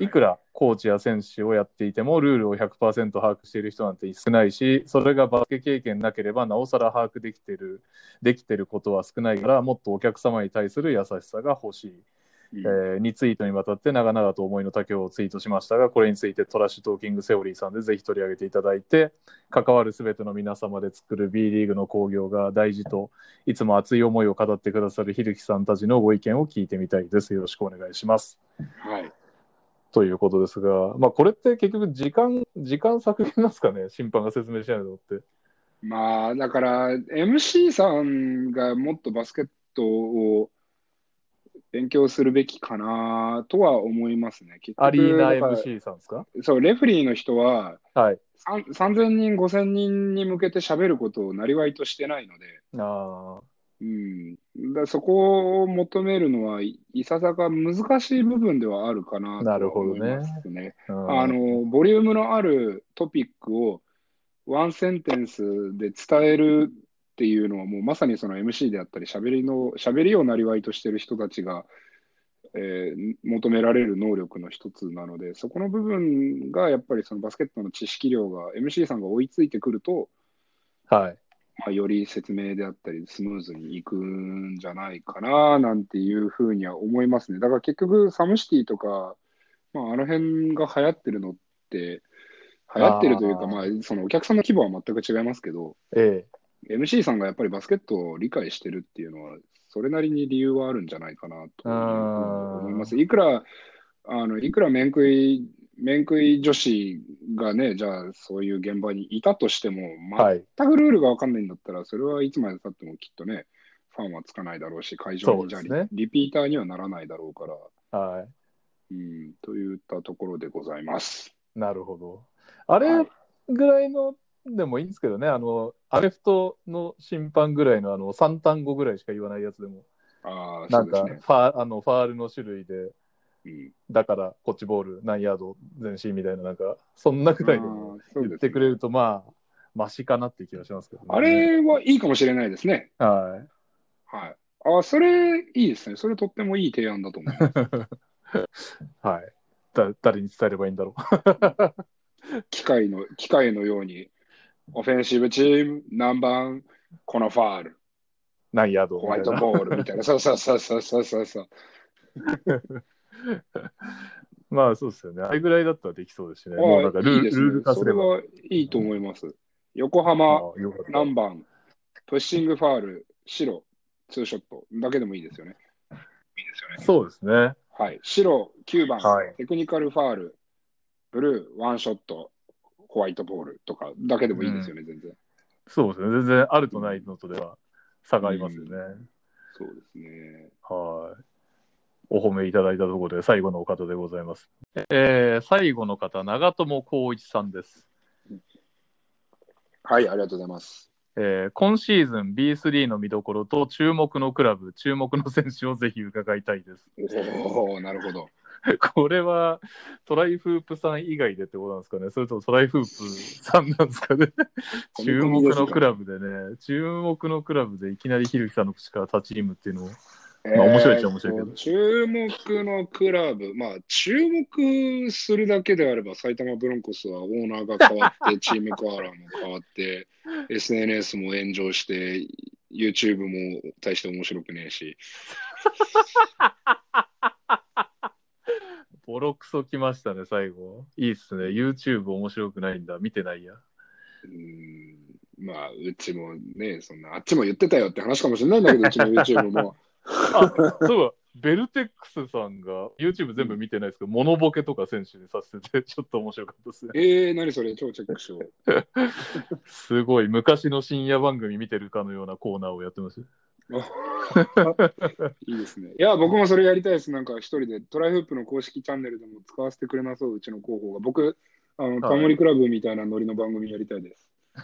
いくらコーチや選手をやっていても、ルールを100%把握している人なんて少ないし、それがバスケ経験なければ、なおさら把握できてる、できてることは少ないから、もっとお客様に対する優しさが欲しい。うんえー2ツイートにわたって長々と思いの丈をツイートしましたが、これについてトラッシュトーキングセオリーさんでぜひ取り上げていただいて、関わるすべての皆様で作る B リーグの興行が大事と、いつも熱い思いを語ってくださるひるきさんたちのご意見を聞いてみたいです。よろしくお願いします。はい。ということですが、まあ、これって結局時間、時間削減なんですかね、審判が説明しないのって。まあ、だから、MC さんがもっとバスケットを勉強するべきかなとは思いますね。結局アリーナ MC さんですか？そう、レフェリーの人は、はい。さん3000人、5000人に向けて喋ることをなりわいとしてないので、あうん、だそこを求めるのはいいささか難しい部分ではあるかなと思いますね。あ、うん。あの、ボリュームのあるトピックをワンセンテンスで伝えるっていうのはもうまさにその MC であったり喋りの、喋りをなりわいとしてる人たちがえー求められる能力の一つなので、そこの部分がやっぱりそのバスケットの知識量が MC さんが追いついてくると、はい。まあ、より説明であったりスムーズにいくんじゃないかななんていうふうには思いますね。だから結局サムシティとか、まあ、あの辺が流行ってるのって、流行ってるというか、まあ、そのお客さんの規模は全く違いますけど、え MC さんがやっぱりバスケットを理解してるっていうのは、それなりに理由はあるんじゃないかなと思います。いくら、あの、いくら面食い、面食い女子がね、じゃあそういう現場にいたとしても。全くルールが分かんないんだったら、それはいつまでたってもきっとね、ファンはつかないだろうし、会場にじゃあリ,、ねリピーターにはならないだろうから、はい。うん、といったところでございます。なるほど。あれはいぐらいのでもいいんですけどね、あの、アメフトの審判ぐらいのあの3単語ぐらいしか言わないやつでも、ああ、なんですね。ファ,、あのファールの種類で、うん、だからこっちボール何ヤード前進みたいな、なんか、そんなぐらいであーそうですねってくれると、まあ、マシかなって気がしますけどね。あれはいいかもしれないですね。はい。はい。ああ、それいいですね。それとってもいい提案だと思います。はい。だ誰に伝えればいいんだろう。機械の、機械のように、オフェンシブチーム、何番、このファール、何ヤードホワイトボールみたいな。そ うそうそうそうそうそうそう。まあそうですよね。あれぐらいだったらできそうですしね。あもうなんかルールいいですねルール化すれば。それはいいと思います。横浜、あよかった何番、プッシングファール、白、ツーショットだけでもいいですよね。いいですよね。そうですね。はい。白、9番、はいテクニカルファール、ブルー、ワンショット、ホワイトボールとかだけでもいいですよね、全然。そうですね。全然あるとないのとでは差がありますよね。そうですね。はい。お褒めいただいたところで最後のお方でございます。えー、最後の方、長友光一さんです。はい、ありがとうございます。えー今シーズン B3 の見どころと注目のクラブ、注目の選手をぜひ伺いたいです。おおなるほど。これはトライフープさん以外でってことなんですかね。それともトライフープさんなんですかね。注目のクラブでね、注目のクラブでいきなりひるきさんの口から立ちリムっていうのを、まあ面白いっちゃ面白いけど。えーと注目のクラブ、まあ、注目するだけであれば、埼玉ブロンコスはオーナーが変わって、チームカーラーも変わって、SNS も炎上して、YouTube も大して面白くねえし、ボロクソきましたね、最後。いいっすね。YouTube 面白くないんだ。見てないや。うーんまあ、うちもね、そんな、あっちも言ってたよって話かもしれないんだけど、うちの YouTube も。あ、そうベルテックスさんが YouTube 全部見てないですけど、モノボケとか選手にさせてて、ちょっと面白かったですね。えー、何それ、超チェックしよう。すごい、昔の深夜番組見てるかのようなコーナーをやってます。いいですね。いや、僕もそれやりたいです。なんか一人でトライフープの公式チャンネルでも使わせてくれなそう、うちの広報が。僕、あの、タモリクラブみたいなノリの番組やりたいです。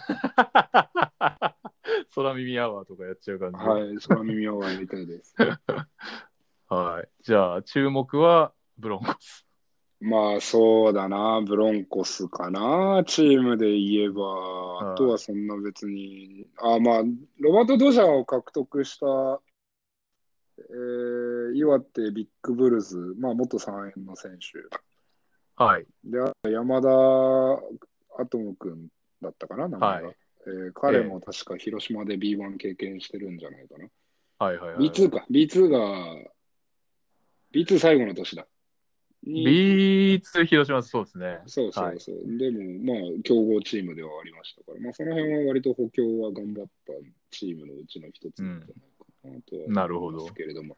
空耳アワーとかやっちゃう感じ。はい、空耳アワーやりたいです。はい。じゃあ、注目はブロンコス。まあ、そうだな、ブロンコスかな、チームで言えば、あとはそんな別に、あ、まあ、ロバート・ドジャーを獲得した、えー、岩手ビッグブルズ、まあ、元3円の選手。はい。で、あと山田アトム君だったかな、名前が。はいえー彼も確か広島で B1 経験してるんじゃないかな。はいはいはい。B2 か。B2 が、B2 最後の年だ。に B2 広島、そうですね。そうそうそう。でも、まあ、強豪チームではありましたから、まあ、その辺は割と補強は頑張ったチームのうちの一つなんじゃないかなとはなるほど思いますけれども。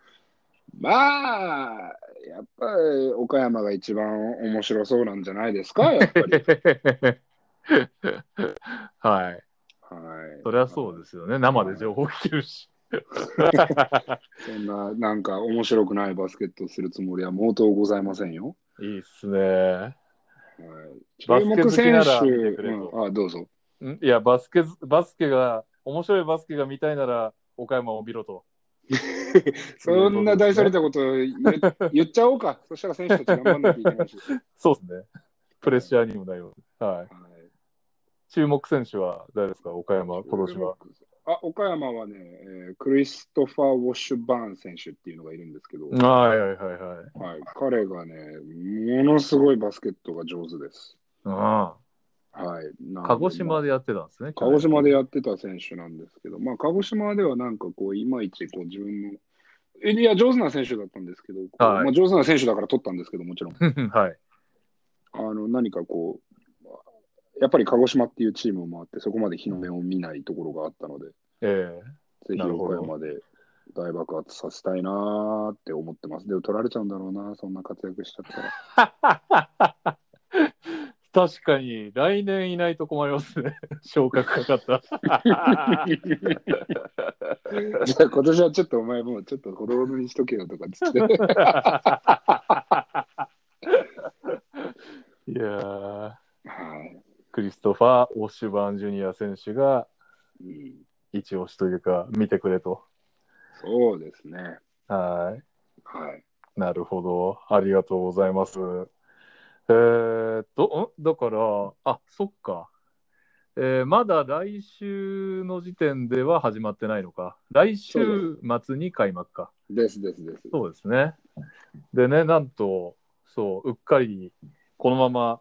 まあ、やっぱり岡山が一番面白そうなんじゃないですか、やっぱり。はい。はい。それはそうですよね。生で情報聞けるし。そんな、なんか面白くないバスケットをするつもりは毛頭ございませんよ。いいっすね。はい、注目選手うんあ、どうぞ。ん？いや、バスケ、バスケが、面白いバスケが見たいなら、岡山を見ろと。そんな大それたこと言 言っちゃおうか。そしたら選手たち頑張んなきゃいけないし。そうですね。プレッシャーにもなります。はい。はい注目選手は誰ですか？岡山、今年は。あ、岡山はね、えークリストファー・ウォッシュバーン選手っていうのがいるんですけど、はいはいはいはい。はい、彼がね、ものすごいバスケットが上手です。あはい。なあ、んで鹿児島でやってたんですね。鹿児島でやってた選手なんですけど、まあ、鹿児島ではなんかこう、いまいちこう自分の、えいや、上手な選手だったんですけど、はいまあ、上手な選手だから取ったんですけど、もちろん。はい。あの何かこう、やっぱり鹿児島っていうチームもあって、そこまで日の目を見ないところがあったので、えぜひなるほど岡山で大爆発させたいなーって思ってます。でも取られちゃうんだろうな、そんな活躍しちゃったら。え 確かに、来年いないと困りますね。昇格かかった。じゃあ今年はちょっとお前もうちょっと子供にしとけよとかっつって。いやー、はいクリストファー・ウォッシュバーン・ジュニア選手がうん一押しというか、見てくれと。そうですね。はい。はい。なるほど。ありがとうございます。えーっと、ん？だから、あ、そっか。えーまだ来週の時点では始まってないのか。来週末に開幕か。ですですです。そうですね。でね、なんと、そう、うっかり、このまま、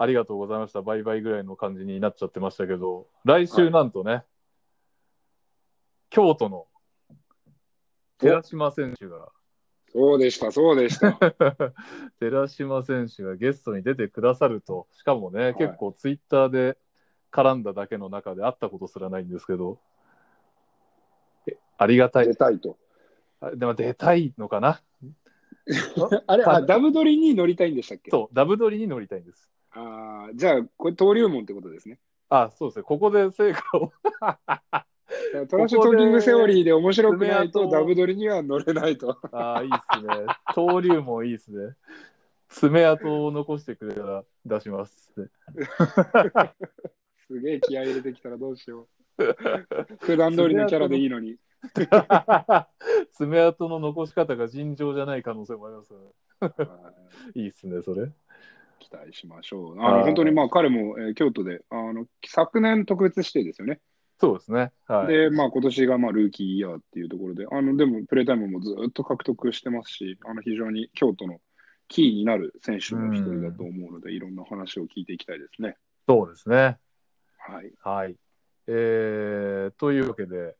ありがとうございました、バイバイぐらいの感じになっちゃってましたけど、来週なんとね、京都の寺島選手が、そうでした、そうでした。寺島選手がゲストに出てくださると、しかもね、い。結構ツイッターで絡んだだけの中で会ったことすらないんですけど、えありがたい。出。たいと。あでも出たいのかな？あれ、ダブドリに乗りたいんでしたっけ？そう、ダブドリに乗りたいんです。ああ、じゃあ、これ登竜門ってことですね。あ、そうですね。ここで成果を。トラッシュトーキングセオリーで面白くないとダブドリには乗れないと。ああ、いいっすね。登竜もいいっすね。爪痕を残してくれたら出します。すげえ気合い入れてきたらどうしよう。普段通りのキャラでいいのに。爪痕の 残し方が尋常じゃない可能性もありますよね。はい いいっすね、それ。期待しましょう。あのはい本当にまあ彼も、えー京都であの昨年特別指定ですよね。そうですね。はい。で、まあ今年がまあルーキーイヤーっていうところで、あのでもプレータイムもずっと獲得してますし、あの非常に京都のキーになる選手の一人だと思うので、いろんな話を聞いていきたいですね。そうですね。はい。はい。えー、というわけで、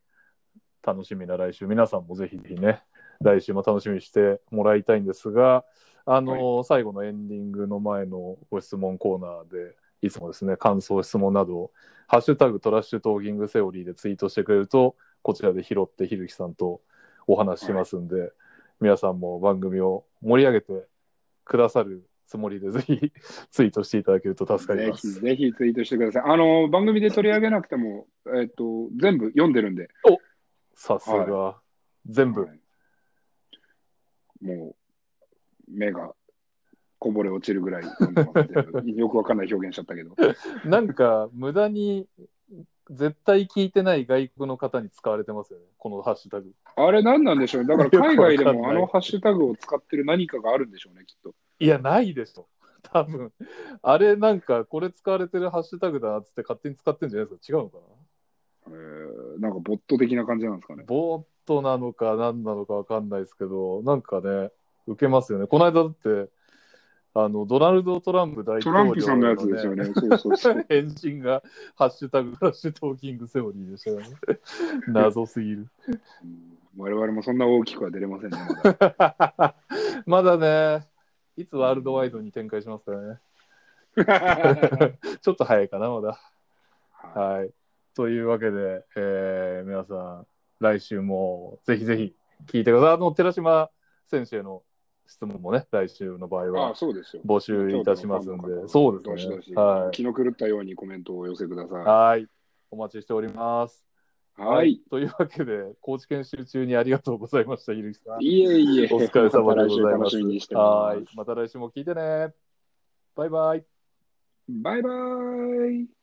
楽しみな来週、皆さんもぜひぜひね、来週も楽しみにしてもらいたいんですが、あの最後のエンディングの前のご質問コーナーで、いつもですね、感想、質問などを、ハッシュタグトラッシュトーキングセオリーでツイートしてくれると、こちらで拾ってひるきさんとお話ししますんで、皆さんも番組を盛り上げてくださるつもりで、ぜひツイートしていただけると助かりぜひます。ぜひツイートしてください。あの番組で取り上げなくても、えっと全部読んでるんで、さすが、全部。はいもう目がこぼれ落ちるぐらい読んでますけどよくわかんない表現しちゃったけど。なんか、無駄に絶対聞いてない外国の方に使われてますよね、このハッシュタグ。あれ何なんでしょうね。だから海外でもあのハッシュタグを使ってる何かがあるんでしょうね、きっと。いや、ないでしょ。多分あれなんか、これ使われてるハッシュタグだなっつって勝手に使ってるんじゃないですか。違うのかな？えーなんかボット的な感じなんですかね。ボットなのか何なのかわかんないですけど、なんかね、受けますよね。この間だって、あの、ドナルド・トランプ大ト統領ランプさんのやつですよね。そうそうそう。返信が、ハッシュタグ、ハッシュトーキングセオリーでしたよね。謎すぎる。うん我々もそんな大きくは出れませんね、まだ。まだね、いつワールドワイドに展開しますからね。ちょっと早いかな、まだ。ははい。というわけで、えー皆さん、来週もぜひぜひ聞いてください。あの、寺島選手への質問もね、来週の場合あは。募集いたしますんで、そうですね。は気の狂ったようにコメントをお寄せください。はい。お待ちしております。い。はい。というわけで、高知研修中にありがとうございました、ゆるきさん。いえいえ。お疲れ様でございまた来週ます。はい。また来週も聞いてね。バイバイ。バイバイ。